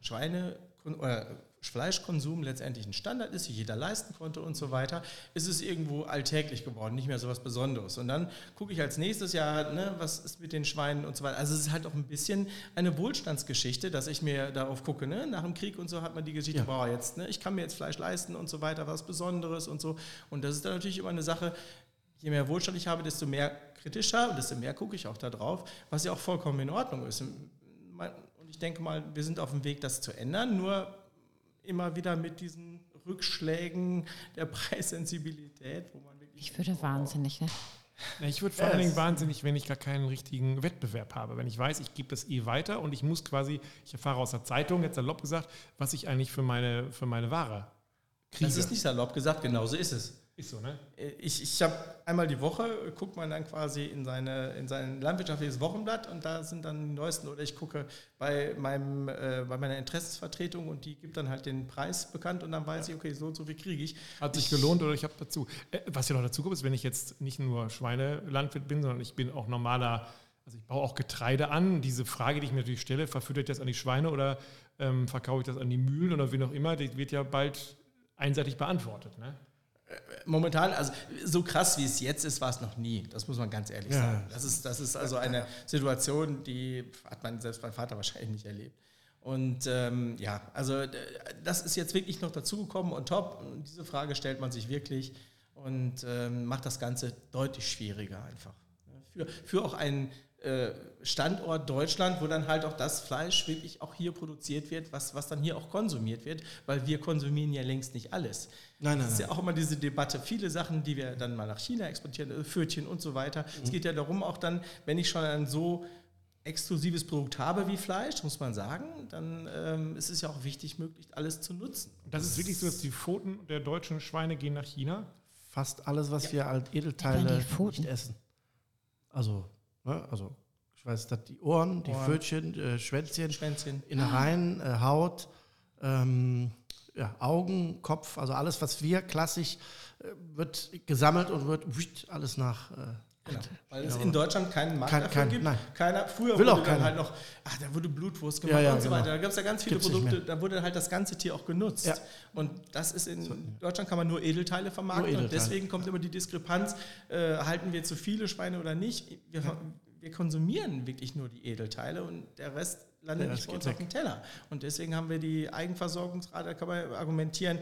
Schweine oder Fleischkonsum letztendlich ein Standard ist, sich jeder leisten konnte und so weiter, ist es irgendwo alltäglich geworden, nicht mehr so was Besonderes. Und dann gucke ich als nächstes Jahr, ne, was ist mit den Schweinen und so weiter. Also es ist halt auch ein bisschen eine Wohlstandsgeschichte, dass ich mir darauf gucke. Ne? Nach dem Krieg und so hat man die Geschichte, ja. boah, jetzt, ne, ich kann mir jetzt Fleisch leisten und so weiter, was Besonderes und so. Und das ist dann natürlich immer eine Sache, je mehr Wohlstand ich habe, desto mehr kritischer und desto mehr gucke ich auch da drauf, was ja auch vollkommen in Ordnung ist. Und ich denke mal, wir sind auf dem Weg, das zu ändern. Nur immer wieder mit diesen Rückschlägen der [laughs] Preissensibilität, wo man wirklich. Ich würde wahnsinnig, ne? Ich würde vor allen Dingen wahnsinnig, wenn ich gar keinen richtigen Wettbewerb habe. Wenn ich weiß, ich gebe das eh weiter und ich muss quasi, ich erfahre aus der Zeitung, jetzt salopp gesagt, was ich eigentlich für meine, für meine Ware kriege. Das ist nicht salopp gesagt, genauso ist es. Ist so, ne? Äh, ich, ich habe einmal die Woche, guckt man dann quasi in, seine, in sein landwirtschaftliches Wochenblatt und da sind dann die neuesten, oder ich gucke bei, meinem, äh, bei meiner Interessensvertretung und die gibt dann halt den Preis bekannt und dann weiß ich, okay, so und so viel kriege ich. Hat sich gelohnt oder ich habe dazu. Äh, was ja noch dazu kommt, ist, wenn ich jetzt nicht nur Schweinelandwirt bin, sondern ich bin auch normaler, also ich baue auch Getreide an. Diese Frage, die ich mir natürlich stelle, verfütter ich das an die Schweine oder ähm, verkaufe ich das an die Mühlen oder wie auch immer, die wird ja bald einseitig beantwortet. Ne? Momentan, also so krass wie es jetzt ist, war es noch nie. Das muss man ganz ehrlich ja. sagen. Das ist, das ist also eine Situation, die hat man selbst mein Vater wahrscheinlich nicht erlebt. Und ähm, ja, also das ist jetzt wirklich noch dazugekommen und top. Und diese Frage stellt man sich wirklich und ähm, macht das Ganze deutlich schwieriger einfach. Für, für auch einen äh, Standort Deutschland, wo dann halt auch das Fleisch wirklich auch hier produziert wird, was, was dann hier auch konsumiert wird, weil wir konsumieren ja längst nicht alles. Nein, nein, das ist ja auch immer diese Debatte. Viele Sachen, die wir dann mal nach China exportieren, äh, Pfötchen und so weiter. Mhm. Es geht ja darum, auch dann, wenn ich schon ein so exklusives Produkt habe wie Fleisch, muss man sagen, dann ähm, ist es ja auch wichtig, möglichst alles zu nutzen. Das ist wirklich so, dass die Pfoten der deutschen Schweine gehen nach China? Fast alles, was ja. wir als Edelteile nicht essen. Also Ne? Also ich weiß, dass die Ohren, die Ohren. Pfötchen, äh, Schwänzchen, Schwänzchen, Innereien, äh, Haut, ähm, ja, Augen, Kopf, also alles, was wir klassisch äh, wird gesammelt und wird alles nach. Genau. Weil es in Deutschland keinen Markt kein, dafür kein, gibt. Nein. Keiner, früher Will wurde auch dann halt noch, ach, da wurde Blutwurst gemacht ja, ja, und so genau. weiter. Da gab es ja ganz viele Gibt's Produkte, da wurde halt das ganze Tier auch genutzt. Ja. Und das ist in Deutschland kann man nur Edelteile vermarkten nur Edelteile. und deswegen kommt immer die Diskrepanz, äh, halten wir zu viele Schweine oder nicht. Wir, wir konsumieren wirklich nur die Edelteile und der Rest landet nicht bei uns auf dem Teller. Und deswegen haben wir die Eigenversorgungsrate, da kann man argumentieren,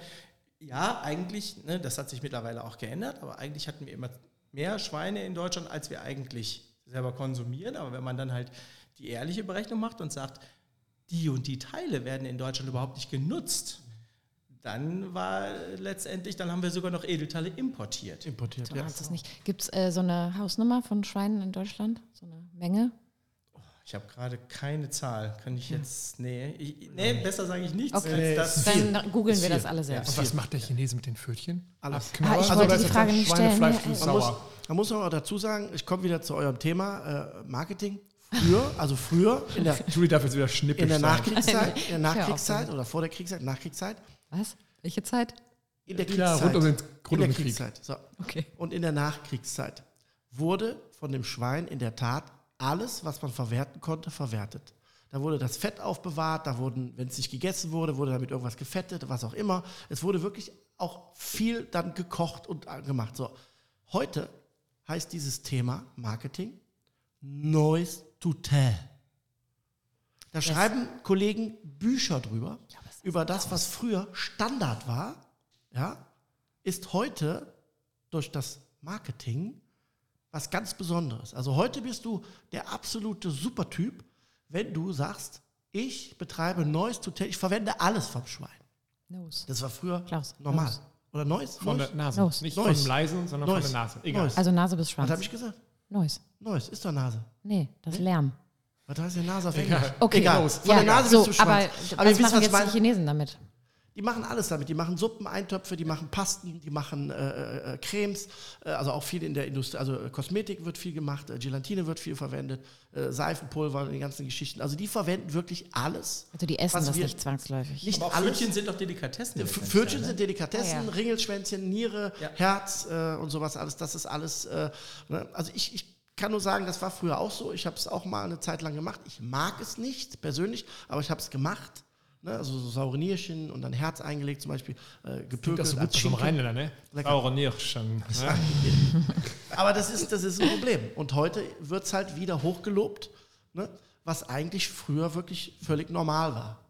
ja, eigentlich, ne, das hat sich mittlerweile auch geändert, aber eigentlich hatten wir immer mehr Schweine in Deutschland, als wir eigentlich selber konsumieren. Aber wenn man dann halt die ehrliche Berechnung macht und sagt, die und die Teile werden in Deutschland überhaupt nicht genutzt, dann war letztendlich, dann haben wir sogar noch Edelteile importiert. Importiert, Du ja. ahnst es nicht. Gibt es äh, so eine Hausnummer von Schweinen in Deutschland? So eine Menge? Ich habe gerade keine Zahl. Kann ich jetzt. Nee, ich, nee besser sage ich nichts. Okay. das. Dann googeln wir das alle selbst. Und was macht der Chinese mit den Pfötchen? Alles. Abknabbern? Ah, ich Also wollte die Frage nicht stellen. Man muss, man muss aber dazu sagen, ich komme wieder zu eurem Thema äh, Marketing. Früher, [laughs] also früher in der, [laughs] Julie darf jetzt wieder schnippisch in der. Nachkriegszeit, [laughs] in der Nachkriegszeit oder vor der Kriegszeit, Nachkriegszeit, Was? Welche Zeit? in der Ja, Kriegszeit. rund um den, in rund um der den Krieg. Kriegszeit. So. Okay. Und in der Nachkriegszeit wurde von dem Schwein in der Tat alles, was man verwerten konnte, verwertet. Da wurde das Fett aufbewahrt, da wurden, wenn es nicht gegessen wurde, wurde damit irgendwas gefettet, was auch immer. Es wurde wirklich auch viel dann gekocht und gemacht. So. Heute heißt dieses Thema Marketing Noise to Tell. Da schreiben Kollegen Bücher drüber, über das, was früher Standard war, ja, ist heute durch das Marketing was ganz Besonderes. Also heute bist du der absolute Supertyp, wenn du sagst, ich betreibe Noise to Tell, ich verwende alles vom Schwein. Nose. Das war früher Klaus, normal. Nose. Oder Noise? Von Noise? der Nase. Nose. Nicht Nose. vom Leisen, sondern Nose. von der Nase. Egal. Noise. Also Nase bis Was Schwanz. habe ich gesagt? Noise. Noise, ist doch Nase. Nee, das ist Lärm. Was heißt denn Nase auf. Englisch? Okay. Egal. Von der Nase so, aber schwarz. was Aber wisst, machen was ich jetzt meine. die Chinesen damit? Die machen alles damit. Die machen Suppen, Eintöpfe, die machen Pasten, die machen äh, äh, Cremes, äh, also auch viel in der Industrie. Also äh, Kosmetik wird viel gemacht, äh, Gelatine wird viel verwendet, äh, Seifenpulver, die ganzen Geschichten. Also die verwenden wirklich alles. Also die essen das wir- nicht zwangsläufig. Nicht Aber. Pfötchen sind doch Delikatessen. Pfötchen sind Delikatessen, Ah, ja. Ringelschwänzchen, Niere, Ja. Herz äh, und sowas alles. Das ist alles. Äh, ne? Also ich, ich kann nur sagen, das war früher auch so. Ich habe es auch mal eine Zeit lang gemacht. Ich mag es nicht persönlich, aber ich habe es gemacht. Ne? Also so saure Nierchen und dann Herz eingelegt zum Beispiel, äh, gepökelt das so gut Schinken. Rheinländer, ne? Lecker. Saure Nierchen. Ne? [laughs] Aber das ist, das ist ein Problem. Und heute wird es halt wieder hochgelobt, ne? was eigentlich früher wirklich völlig normal war.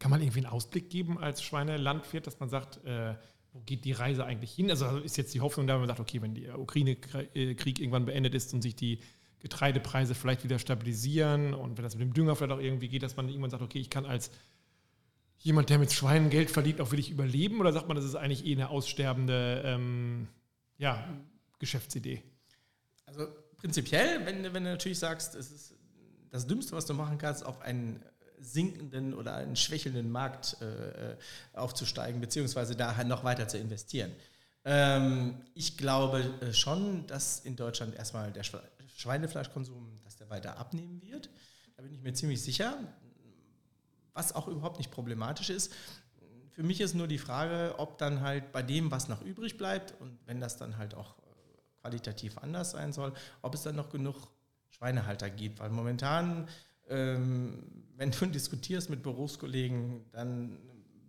Kann man irgendwie einen Ausblick geben als Schweinelandwirt, dass man sagt, äh, wo geht die Reise eigentlich hin? Also ist jetzt die Hoffnung da, wenn man sagt, okay, wenn der Ukraine-Krieg irgendwann beendet ist und sich die Getreidepreise vielleicht wieder stabilisieren und wenn das mit dem Dünger vielleicht auch irgendwie geht, dass man irgendwann sagt, okay, ich kann als jemand, der mit Schweinen Geld verdient, auch wirklich überleben? Oder sagt man, das ist eigentlich eh eine aussterbende ähm, ja, Geschäftsidee? Also prinzipiell, wenn, wenn du natürlich sagst, es ist das Dümmste, was du machen kannst, auf einen sinkenden oder einen schwächelnden Markt äh, äh, aufzusteigen, beziehungsweise da halt noch weiter zu investieren. Ähm, ich glaube äh, schon, dass in Deutschland erstmal der Schwe- Schweinefleischkonsum, dass der weiter abnehmen wird. Da bin ich mir ziemlich sicher. Was auch überhaupt nicht problematisch ist. Für mich ist nur die Frage, ob dann halt bei dem, was noch übrig bleibt und wenn das dann halt auch äh, qualitativ anders sein soll, ob es dann noch genug Schweinehalter gibt. Weil momentan, ähm, wenn du [laughs] diskutierst mit Berufskollegen, dann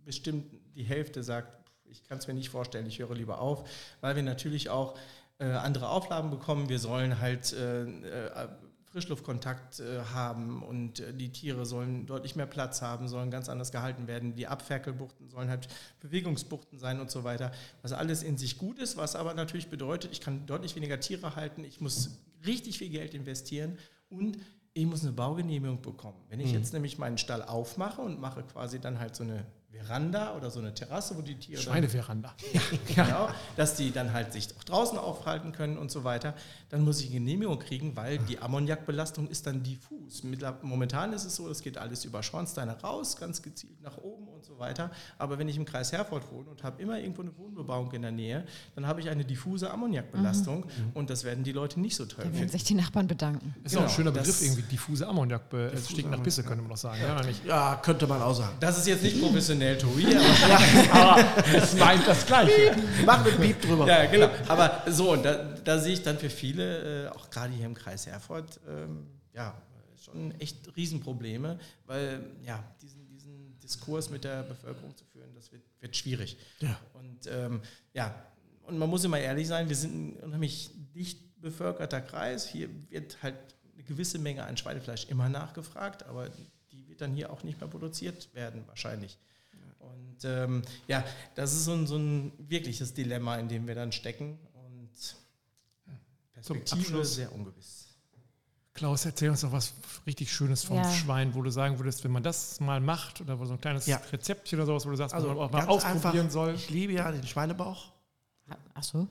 bestimmt die Hälfte sagt, ich kann es mir nicht vorstellen, ich höre lieber auf, weil wir natürlich auch äh, andere Auflagen bekommen. Wir sollen halt äh, äh, Frischluftkontakt äh, haben und äh, die Tiere sollen deutlich mehr Platz haben, sollen ganz anders gehalten werden. Die Abferkelbuchten sollen halt Bewegungsbuchten sein und so weiter. Was alles in sich gut ist, was aber natürlich bedeutet, ich kann deutlich weniger Tiere halten, ich muss richtig viel Geld investieren und ich muss eine Baugenehmigung bekommen. Wenn ich jetzt nämlich meinen Stall aufmache und mache quasi dann halt so eine Veranda oder so eine Terrasse, wo die Tiere dann Schweineveranda. [laughs] genau, dass die dann halt sich auch draußen aufhalten können und so weiter, dann muss ich eine Genehmigung kriegen, weil die Ammoniakbelastung ist dann diffus. Momentan ist es so, es geht alles über Schornsteine raus, ganz gezielt nach oben und so weiter. Aber wenn ich im Kreis Herford wohne und habe immer irgendwo eine Wohnbebauung in der Nähe, dann habe ich eine diffuse Ammoniakbelastung und das werden die Leute nicht so toll Da werden finden. sich die Nachbarn bedanken. Ist auch ein Genau, schöner das- Begriff, irgendwie diffuse Ammoniak. Es stinkt nach Pisse, könnte man noch sagen. Ja? Ja, könnte man auch sagen. Das ist jetzt nicht professionell, Tobi, aber [laughs] Aber es meint das Gleiche. Mach einen Piep drüber. Ja, genau. Aber so, und da, da sehe ich dann für viele, äh, auch gerade hier im Kreis Herford, ähm, ja, schon echt Riesenprobleme, weil ja, diesen, diesen Diskurs mit der Bevölkerung zu führen, das wird, wird schwierig. Ja. Und ähm, ja, und man muss immer ehrlich sein, wir sind ein unheimlich dicht bevölkerter Kreis. Hier wird halt eine gewisse Menge an Schweinefleisch immer nachgefragt, aber die wird dann hier auch nicht mehr produziert werden, wahrscheinlich. Und ähm, ja, das ist so ein, so ein wirkliches Dilemma, in dem wir dann stecken. Und Perspektive Abschluss. sehr ungewiss. Klaus, erzähl uns doch was richtig Schönes vom Ja. Schwein, wo du sagen würdest, wenn man das mal macht oder wo so ein kleines Ja. Rezeptchen oder sowas, wo du sagst, Also man auch mal ausprobieren einfach, soll. Ich liebe ja den Schweinebauch. Ach so.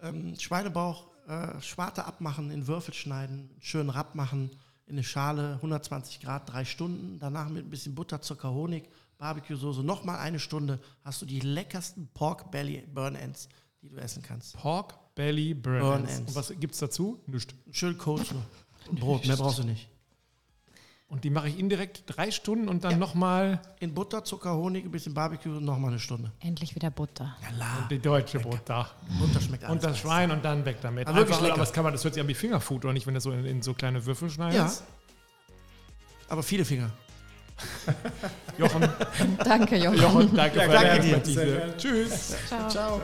Ähm, Schweinebauch, äh, Schwarte abmachen, in Würfel schneiden, schön Rapp machen, in eine Schale, 120 Grad, drei Stunden. Danach mit ein bisschen Butter, Zucker, Honig, Barbecue-Soße, nochmal eine Stunde, hast du die leckersten Pork Belly Burn Ends, die du essen kannst. Pork Belly Burn, Burn Ends. Ends. Und was gibt's dazu? Nichts. Schön Coleslaw [laughs] und Brot, mehr brauchst du nicht. Und die mache ich indirekt drei Stunden und dann nochmal In Butter, Zucker, Honig, ein bisschen Barbecue und nochmal eine Stunde. Endlich wieder Butter. Ja, la. die deutsche Butter. Butter schmeckt alles. Und das Schwein und dann weg damit. Aber wirklich Einfach, lecker. aber das kann man, das hört sich an wie Fingerfood, oder nicht, wenn du das so in, in so kleine Würfel Ja, schneidest? aber viele Finger. Jochen, Danke, Jochen. Jochen, danke Ja, für danke deine dir. Tschüss. Ciao. Ciao.